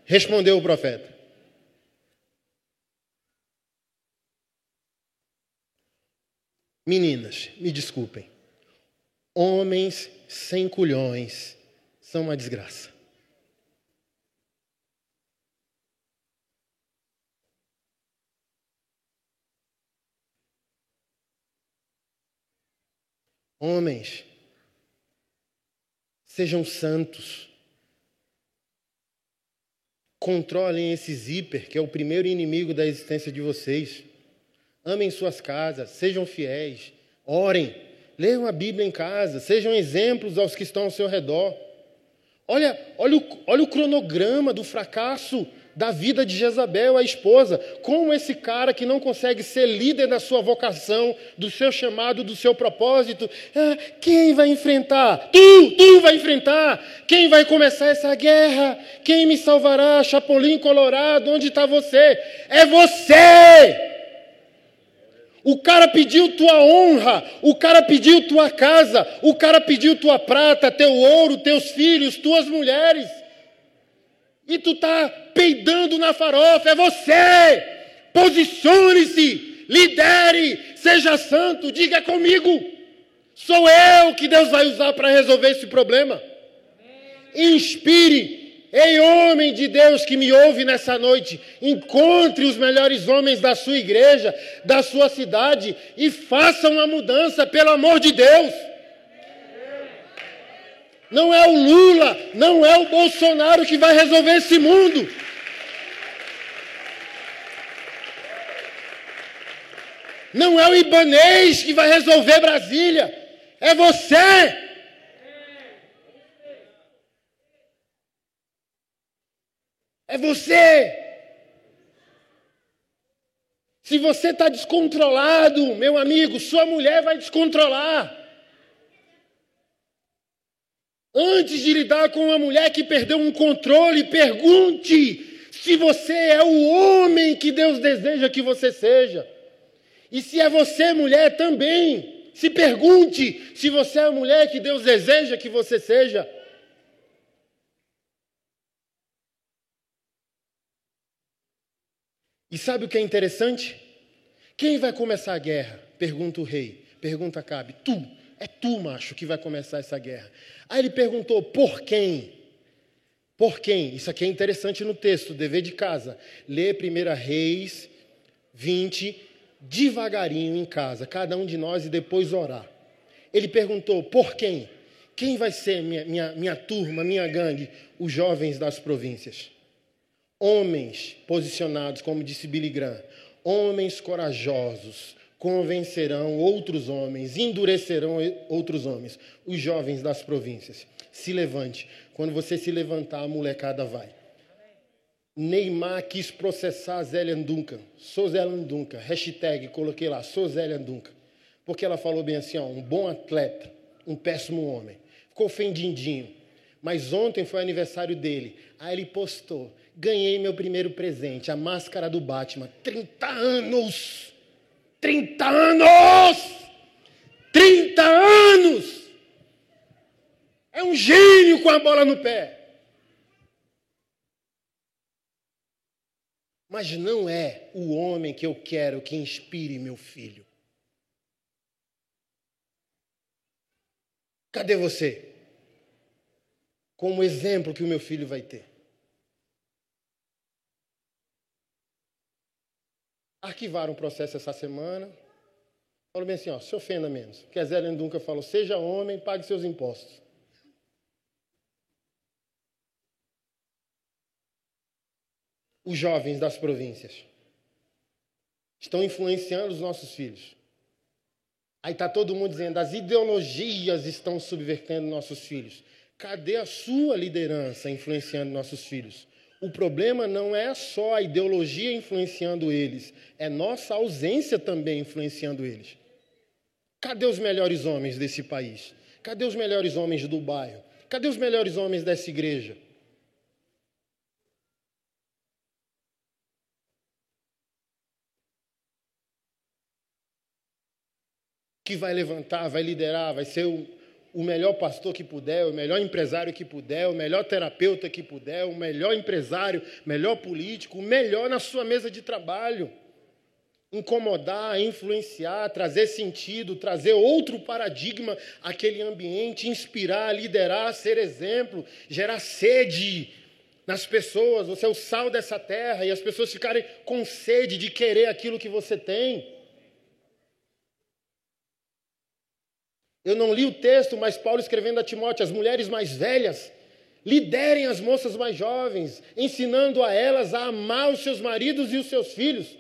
Speaker 2: Respondeu o profeta. Meninas, me desculpem. Homens sem culhões são uma desgraça. Homens, sejam santos. Controlem esse zíper, que é o primeiro inimigo da existência de vocês. Amem suas casas, sejam fiéis, orem, leiam a Bíblia em casa, sejam exemplos aos que estão ao seu redor. Olha, olha, o, olha o cronograma do fracasso da vida de Jezabel, a esposa. Como esse cara que não consegue ser líder da sua vocação, do seu chamado, do seu propósito, ah, quem vai enfrentar? Tu, tu vai enfrentar. Quem vai começar essa guerra? Quem me salvará? Chapolin Colorado, onde está você? É você! O cara pediu tua honra, o cara pediu tua casa, o cara pediu tua prata, teu ouro, teus filhos, tuas mulheres. E tu tá peidando na farofa, é você. Posicione-se, lidere, seja santo, diga comigo. Sou eu que Deus vai usar para resolver esse problema. Inspire, Ei, homem de Deus que me ouve nessa noite, encontre os melhores homens da sua igreja, da sua cidade e faça uma mudança, pelo amor de Deus. Não é o Lula, não é o Bolsonaro que vai resolver esse mundo. Não é o Ibanês que vai resolver Brasília. É você. É você. Se você está descontrolado, meu amigo, sua mulher vai descontrolar. Antes de lidar com uma mulher que perdeu um controle, pergunte se você é o homem que Deus deseja que você seja. E se é você, mulher, também. Se pergunte se você é a mulher que Deus deseja que você seja. E sabe o que é interessante? Quem vai começar a guerra? Pergunta o rei. Pergunta Cabe. Tu. É tu, macho, que vai começar essa guerra. Aí ele perguntou: por quem? Por quem? Isso aqui é interessante no texto, dever de casa. Lê 1 Reis 20, devagarinho em casa, cada um de nós, e depois orar. Ele perguntou: por quem? Quem vai ser minha, minha, minha turma, minha gangue? Os jovens das províncias. Homens posicionados, como disse Billy Graham, homens corajosos convencerão outros homens, endurecerão outros homens, os jovens das províncias. Se levante. Quando você se levantar, a molecada vai. Neymar quis processar Zélia Duncan. Sou Zélia Duncan. Hashtag, coloquei lá, sou Zélia Duncan. Porque ela falou bem assim, ó, um bom atleta, um péssimo homem. Ficou ofendidinho. Mas ontem foi aniversário dele. Aí ele postou, ganhei meu primeiro presente, a máscara do Batman. 30 anos! 30 anos! 30 anos! É um gênio com a bola no pé. Mas não é o homem que eu quero que inspire meu filho. Cadê você? Como exemplo que o meu filho vai ter. Arquivaram o processo essa semana. Falou bem assim, ó, se ofenda menos. Porque a Zé Dunca falou, seja homem, pague seus impostos. os jovens das províncias. Estão influenciando os nossos filhos. Aí está todo mundo dizendo: as ideologias estão subvertendo nossos filhos. Cadê a sua liderança influenciando nossos filhos? O problema não é só a ideologia influenciando eles, é nossa ausência também influenciando eles. Cadê os melhores homens desse país? Cadê os melhores homens do bairro? Cadê os melhores homens dessa igreja? que vai levantar, vai liderar, vai ser o, o melhor pastor que puder, o melhor empresário que puder, o melhor terapeuta que puder, o melhor empresário, melhor político, o melhor na sua mesa de trabalho. Incomodar, influenciar, trazer sentido, trazer outro paradigma àquele ambiente, inspirar, liderar, ser exemplo, gerar sede nas pessoas. Você é o sal dessa terra e as pessoas ficarem com sede de querer aquilo que você tem. Eu não li o texto, mas Paulo escrevendo a Timóteo, as mulheres mais velhas, liderem as moças mais jovens, ensinando a elas a amar os seus maridos e os seus filhos.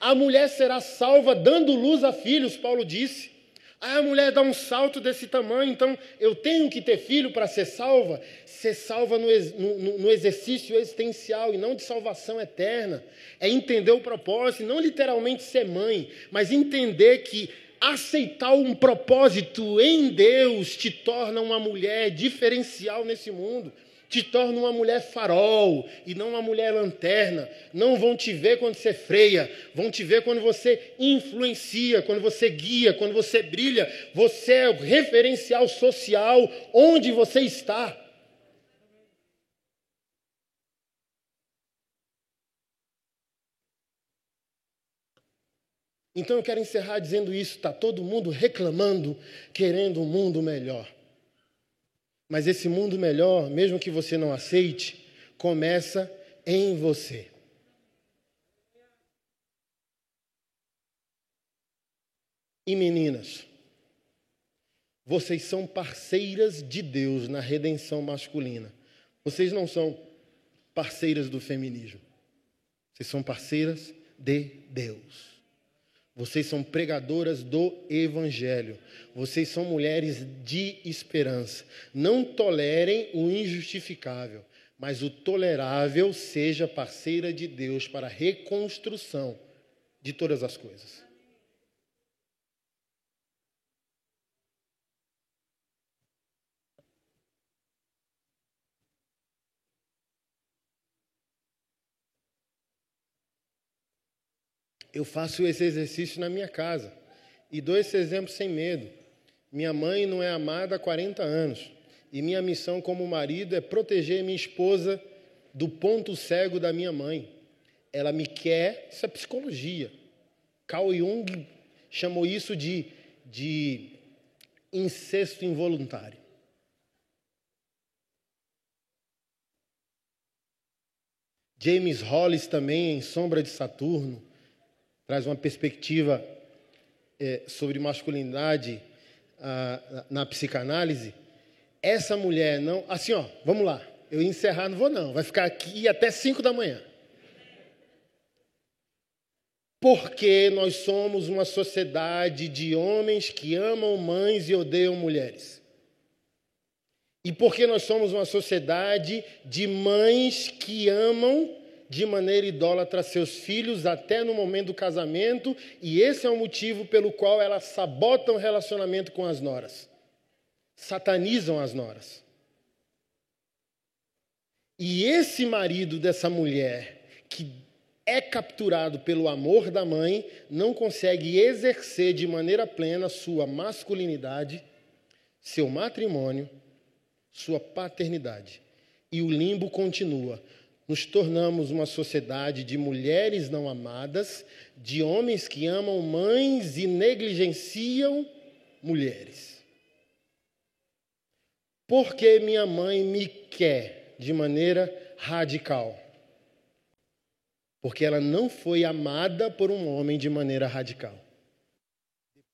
Speaker 2: A mulher será salva dando luz a filhos, Paulo disse. Aí a mulher dá um salto desse tamanho, então eu tenho que ter filho para ser salva? Ser salva no, no, no, exercício existencial e não de salvação eterna. É entender o propósito, não literalmente ser mãe, mas entender que aceitar um propósito em Deus te torna uma mulher diferencial nesse mundo, te torna uma mulher farol e não uma mulher lanterna. Não vão te ver quando você freia, vão te ver quando você influencia, quando você guia, quando você brilha. Você é o referencial social onde você está. Então eu quero encerrar dizendo isso: está todo mundo reclamando, querendo um mundo melhor. Mas esse mundo melhor, mesmo que você não aceite, começa em você. E meninas, vocês são parceiras de Deus na redenção masculina. Vocês não são parceiras do feminismo. Vocês são parceiras de Deus. Vocês são pregadoras do Evangelho. Vocês são mulheres de esperança. Não tolerem o injustificável, mas o tolerável seja parceira de Deus para a reconstrução de todas as coisas. Eu faço esse exercício na minha casa e dou esse exemplo sem medo. Minha mãe não é amada há 40 anos e minha missão como marido é proteger minha esposa do ponto cego da minha mãe. Ela me quer, isso é psicologia. Carl Jung chamou isso de, de incesto involuntário. James Hollis também, em Sombra de Saturno, traz uma perspectiva é, sobre masculinidade a, na psicanálise. Essa mulher não. Assim, ó, vamos lá. Eu encerrar, não vou não. Vai ficar aqui até 5 da manhã. Porque nós somos uma sociedade de homens que amam mães e odeiam mulheres. E porque nós somos uma sociedade de mães que amam de maneira idólatra seus filhos até no momento do casamento, e esse é o motivo pelo qual elas sabotam o relacionamento com as noras. Satanizam as noras. E esse marido dessa mulher, que é capturado pelo amor da mãe, não consegue exercer de maneira plena sua masculinidade, seu matrimônio, sua paternidade. E o limbo continua. Nos tornamos uma sociedade de mulheres não amadas, de homens que amam mães e negligenciam mulheres. Porque minha mãe me quer de maneira radical porque ela não foi amada por um homem de maneira radical.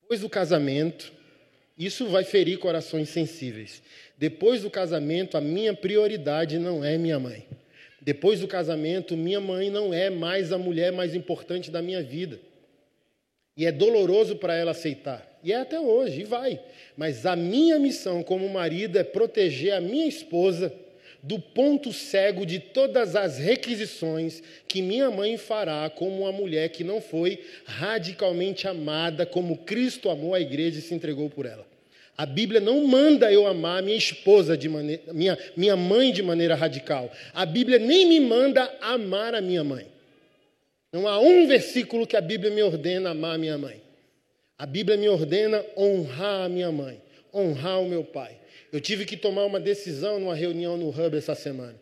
Speaker 2: Depois do casamento, isso vai ferir corações sensíveis. Depois do casamento, a minha prioridade não é minha mãe. Depois do casamento, minha mãe não é mais a mulher mais importante da minha vida. E é doloroso para ela aceitar. E é até hoje, e vai. Mas a minha missão como marido é proteger a minha esposa do ponto cego de todas as requisições que minha mãe fará como uma mulher que não foi radicalmente amada como Cristo amou a igreja e se entregou por ela. A Bíblia não manda eu amar minha esposa de maneira, minha, minha mãe de maneira radical. A Bíblia nem me manda amar a minha mãe. Não há um versículo que a Bíblia me ordena amar a minha mãe. A Bíblia me ordena honrar a minha mãe, honrar o meu pai. Eu tive que tomar uma decisão numa reunião no Hub essa semana.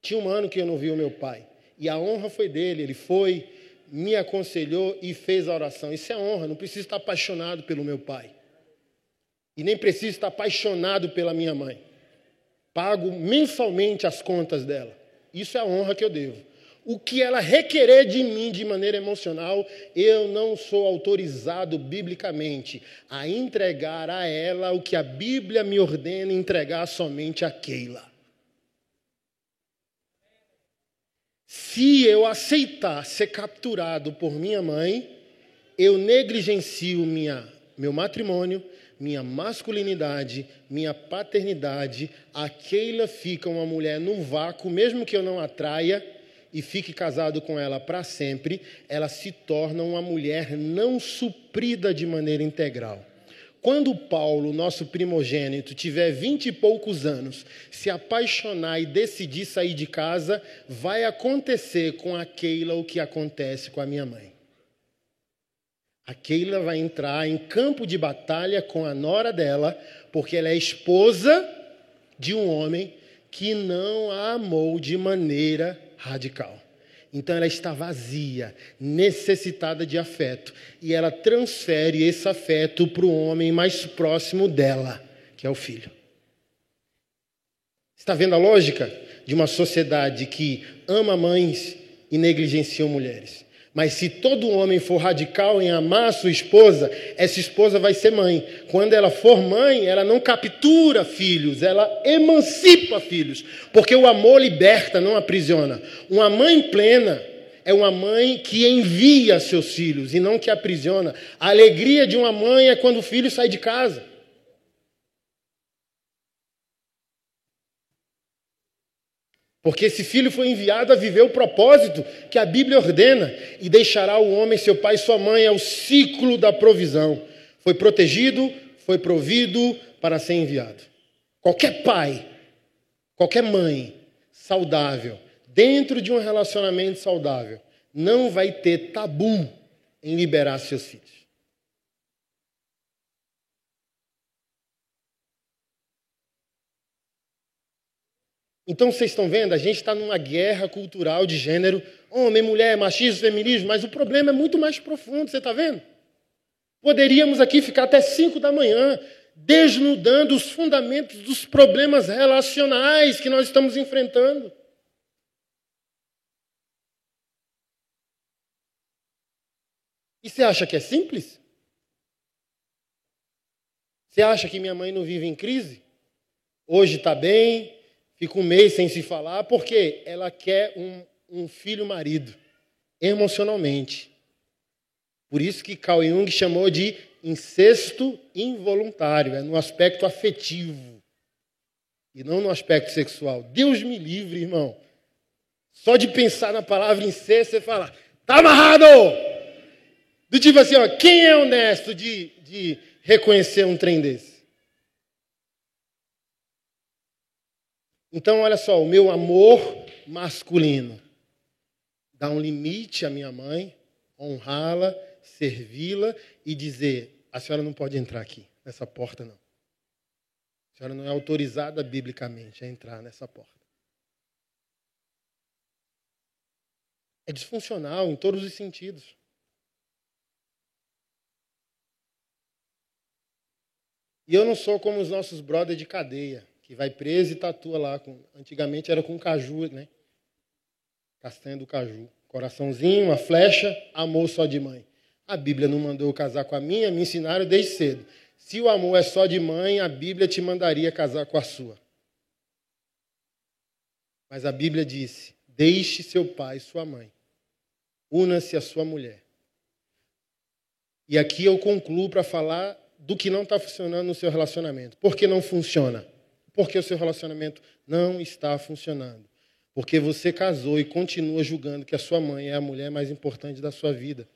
Speaker 2: Tinha um ano que eu não vi o meu pai. E a honra foi dele. Ele foi, me aconselhou e fez a oração. Isso é honra. Não preciso estar apaixonado pelo meu pai. E nem preciso estar apaixonado pela minha mãe. Pago mensalmente as contas dela. Isso é a honra que eu devo o que ela requerer de mim de maneira emocional, eu não sou autorizado biblicamente a entregar a ela o que a Bíblia me ordena entregar somente a Keila. Se eu aceitar ser capturado por minha mãe, eu negligencio minha, meu matrimônio, minha masculinidade, minha paternidade. A Keila fica uma mulher no vácuo, mesmo que eu não atraia e fique casado com ela para sempre, ela se torna uma mulher não suprida de maneira integral. Quando Paulo, nosso primogênito, tiver vinte e poucos anos, se apaixonar e decidir sair de casa, vai acontecer com a Keila o que acontece com a minha mãe. A Keila vai entrar em campo de batalha com a nora dela, porque ela é esposa de um homem que não a amou de maneira radical. Então ela está vazia, necessitada de afeto, e ela transfere esse afeto para o homem mais próximo dela, que é o filho. Está vendo a lógica de uma sociedade que ama mães e negligencia mulheres? Mas se todo homem for radical em amar sua esposa, essa esposa vai ser mãe. Quando ela for mãe, ela não captura filhos, ela emancipa filhos. Porque o amor liberta, não aprisiona. Uma mãe plena é uma mãe que envia seus filhos e não que aprisiona. A alegria de uma mãe é quando o filho sai de casa. Porque esse filho foi enviado a viver o propósito que a Bíblia ordena e deixará o homem, seu pai e sua mãe, é o ciclo da provisão. Foi protegido, foi provido para ser enviado. Qualquer pai, qualquer mãe saudável, dentro de um relacionamento saudável, não vai ter tabu em liberar seus filhos. Então vocês estão vendo, a gente está numa guerra cultural de gênero, homem, mulher, machismo, feminismo, mas o problema é muito mais profundo, você está vendo? Poderíamos aqui ficar até 5 da manhã desnudando os fundamentos dos problemas relacionais que nós estamos enfrentando. E você acha que é simples? Você acha que minha mãe não vive em crise? Hoje está bem, fica um mês sem se falar, porque ela quer um, um filho marido, emocionalmente. Por isso que Carl Jung chamou de incesto involuntário, é no aspecto afetivo e não no aspecto sexual. Deus me livre, irmão. Só de pensar na palavra incesto, você fala, tá amarrado! Do tipo assim, ó, quem é honesto de, de reconhecer um trem desse? Então, olha só, o meu amor masculino dá um limite à minha mãe, honrá-la, servi-la e dizer: a senhora não pode entrar aqui, nessa porta, não. A senhora não é autorizada biblicamente a entrar nessa porta. É disfuncional em todos os sentidos. E eu não sou como os nossos brothers de cadeia, que vai preso e tatua lá. Antigamente era com caju, né? Castanha do caju. Coraçãozinho, uma flecha, amor só de mãe. A Bíblia não mandou eu casar com a minha, me ensinaram desde cedo. Se o amor é só de mãe, a Bíblia te mandaria casar com a sua. Mas a Bíblia disse: deixe seu pai e sua mãe, una-se à sua mulher. E aqui eu concluo para falar do que não está funcionando no seu relacionamento. Por que não funciona? Porque o seu relacionamento não está funcionando. Porque você casou e continua julgando que a sua mãe é a mulher mais importante da sua vida.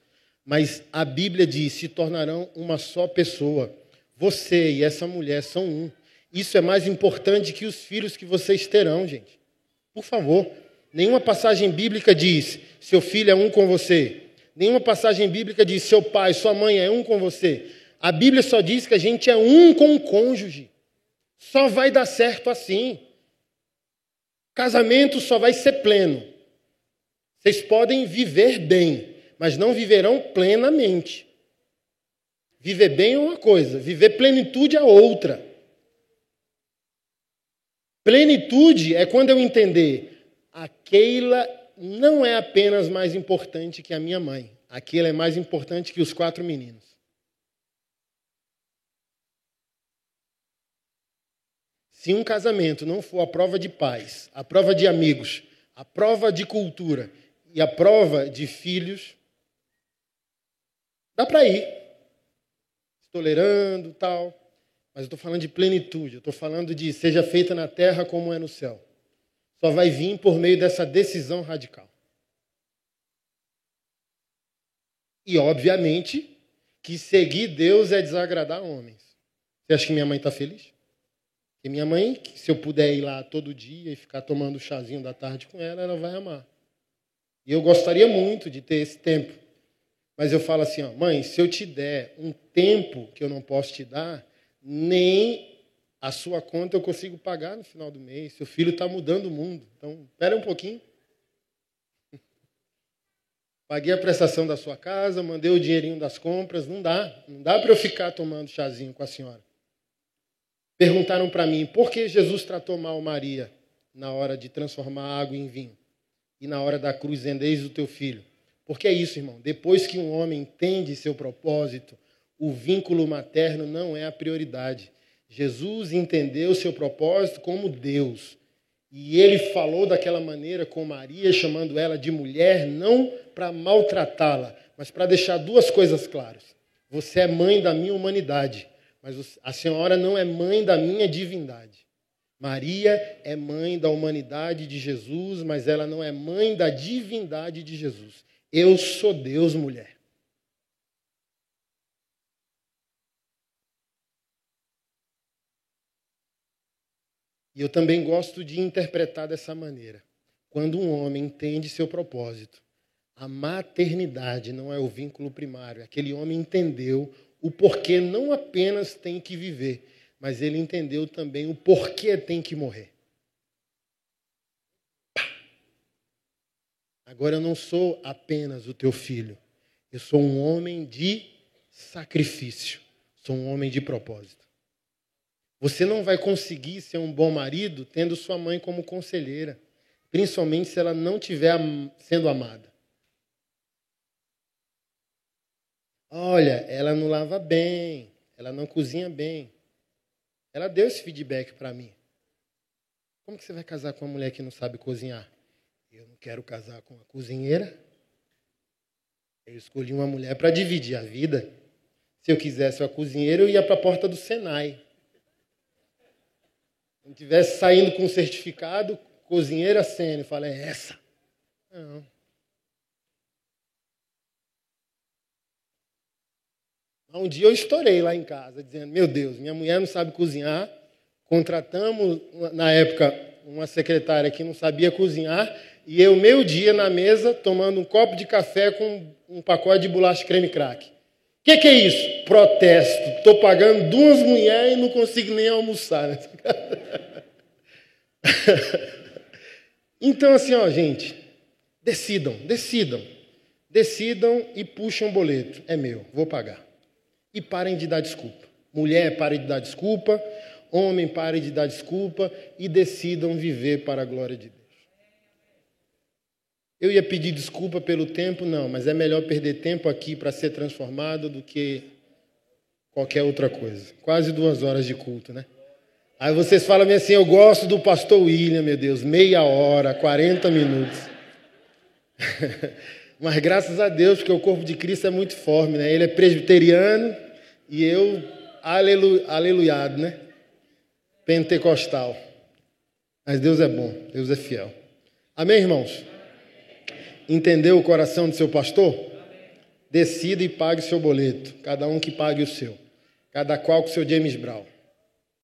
Speaker 2: Mas a Bíblia diz: se tornarão uma só pessoa. Você e essa mulher são um. Isso é mais importante que os filhos que vocês terão, gente. Por favor. Nenhuma passagem bíblica diz: seu filho é um com você. Nenhuma passagem bíblica diz: seu pai, sua mãe é um com você. A Bíblia só diz que a gente é um com o cônjuge. Só vai dar certo assim. Casamento só vai ser pleno. Vocês podem viver bem, mas não viverão plenamente. Viver bem é uma coisa, viver plenitude é outra. Plenitude é quando eu entender a Keila não é apenas mais importante que a minha mãe. A Keila é mais importante que os quatro meninos. Se um casamento não for a prova de paz, a prova de amigos, a prova de cultura e a prova de filhos, dá para ir. Tolerando, tal. Mas eu estou falando de plenitude, eu estou falando de seja feita na terra como é no céu. Só vai vir por meio dessa decisão radical. E, obviamente, que seguir Deus é desagradar homens. Você acha que minha mãe está feliz? E minha mãe, se eu puder ir lá todo dia e ficar tomando chazinho da tarde com ela, ela vai amar. E eu gostaria muito de ter esse tempo. Mas eu falo assim, ó, mãe, se eu te der um tempo que eu não posso te dar, nem a sua conta eu consigo pagar no final do mês. Seu filho está mudando o mundo. Então, espera um pouquinho. (laughs) Paguei a prestação da sua casa, mandei o dinheirinho das compras. Não dá. Não dá para eu ficar tomando chazinho com a senhora. Perguntaram para mim por que Jesus tratou mal Maria na hora de transformar água em vinho e na hora da cruz endeis o teu filho. Porque é isso, irmão. Depois que um homem entende seu propósito, o vínculo materno não é a prioridade. Jesus entendeu seu propósito como Deus. E ele falou daquela maneira com Maria, chamando ela de mulher, não para maltratá-la, mas para deixar duas coisas claras. Você é mãe da minha humanidade mas a senhora não é mãe da minha divindade. Maria é mãe da humanidade de Jesus, mas ela não é mãe da divindade de Jesus. Eu sou Deus, mulher. E eu também gosto de interpretar dessa maneira. Quando um homem entende seu propósito, a maternidade não é o vínculo primário. Aquele homem entendeu o porquê não apenas tem que viver, mas ele entendeu também o porquê tem que morrer. Agora eu não sou apenas o teu filho, eu sou um homem de sacrifício, sou um homem de propósito. Você não vai conseguir ser um bom marido tendo sua mãe como conselheira, principalmente se ela não estiver sendo amada. Olha, ela não lava bem, ela não cozinha bem. Ela deu esse feedback para mim. Como que você vai casar com uma mulher que não sabe cozinhar? Eu não quero casar com uma cozinheira. Eu escolhi uma mulher para dividir a vida. Se eu quisesse uma cozinheira, eu ia para a porta do Senai. Se eu estivesse saindo com um certificado, cozinheira sênior, eu falei, é essa. Não. Um dia eu estourei lá em casa, dizendo: Meu Deus, minha mulher não sabe cozinhar. Contratamos, na época, uma secretária que não sabia cozinhar. E eu, meio-dia, na mesa, tomando um copo de café com um pacote de bolacha creme crack. O que, que, é isso? Protesto. Estou pagando duas mulheres e não consigo nem almoçar nessa (laughs) casa. então, assim, ó, gente, decidam, decidam. Decidam e puxem um boleto. É meu, vou pagar. E parem de dar desculpa. Mulher, pare de dar desculpa. Homem, pare de dar desculpa. E decidam viver para a glória de Deus. Eu ia pedir desculpa pelo tempo, não, mas é melhor perder tempo aqui para ser transformado do que qualquer outra coisa. Quase duas horas de culto, né? Aí vocês falam assim: eu gosto do pastor William, meu Deus, meia hora, 40 minutos. (laughs) Mas graças a Deus, porque o corpo de Cristo é muito forte, né? Ele é presbiteriano e eu, alelu, aleluiado, né? Pentecostal. Mas Deus é bom, Deus é fiel. Amém, irmãos? Entendeu o coração do seu pastor? Decida e pague o seu boleto. Cada um que pague o seu. Cada qual com o seu James Brown.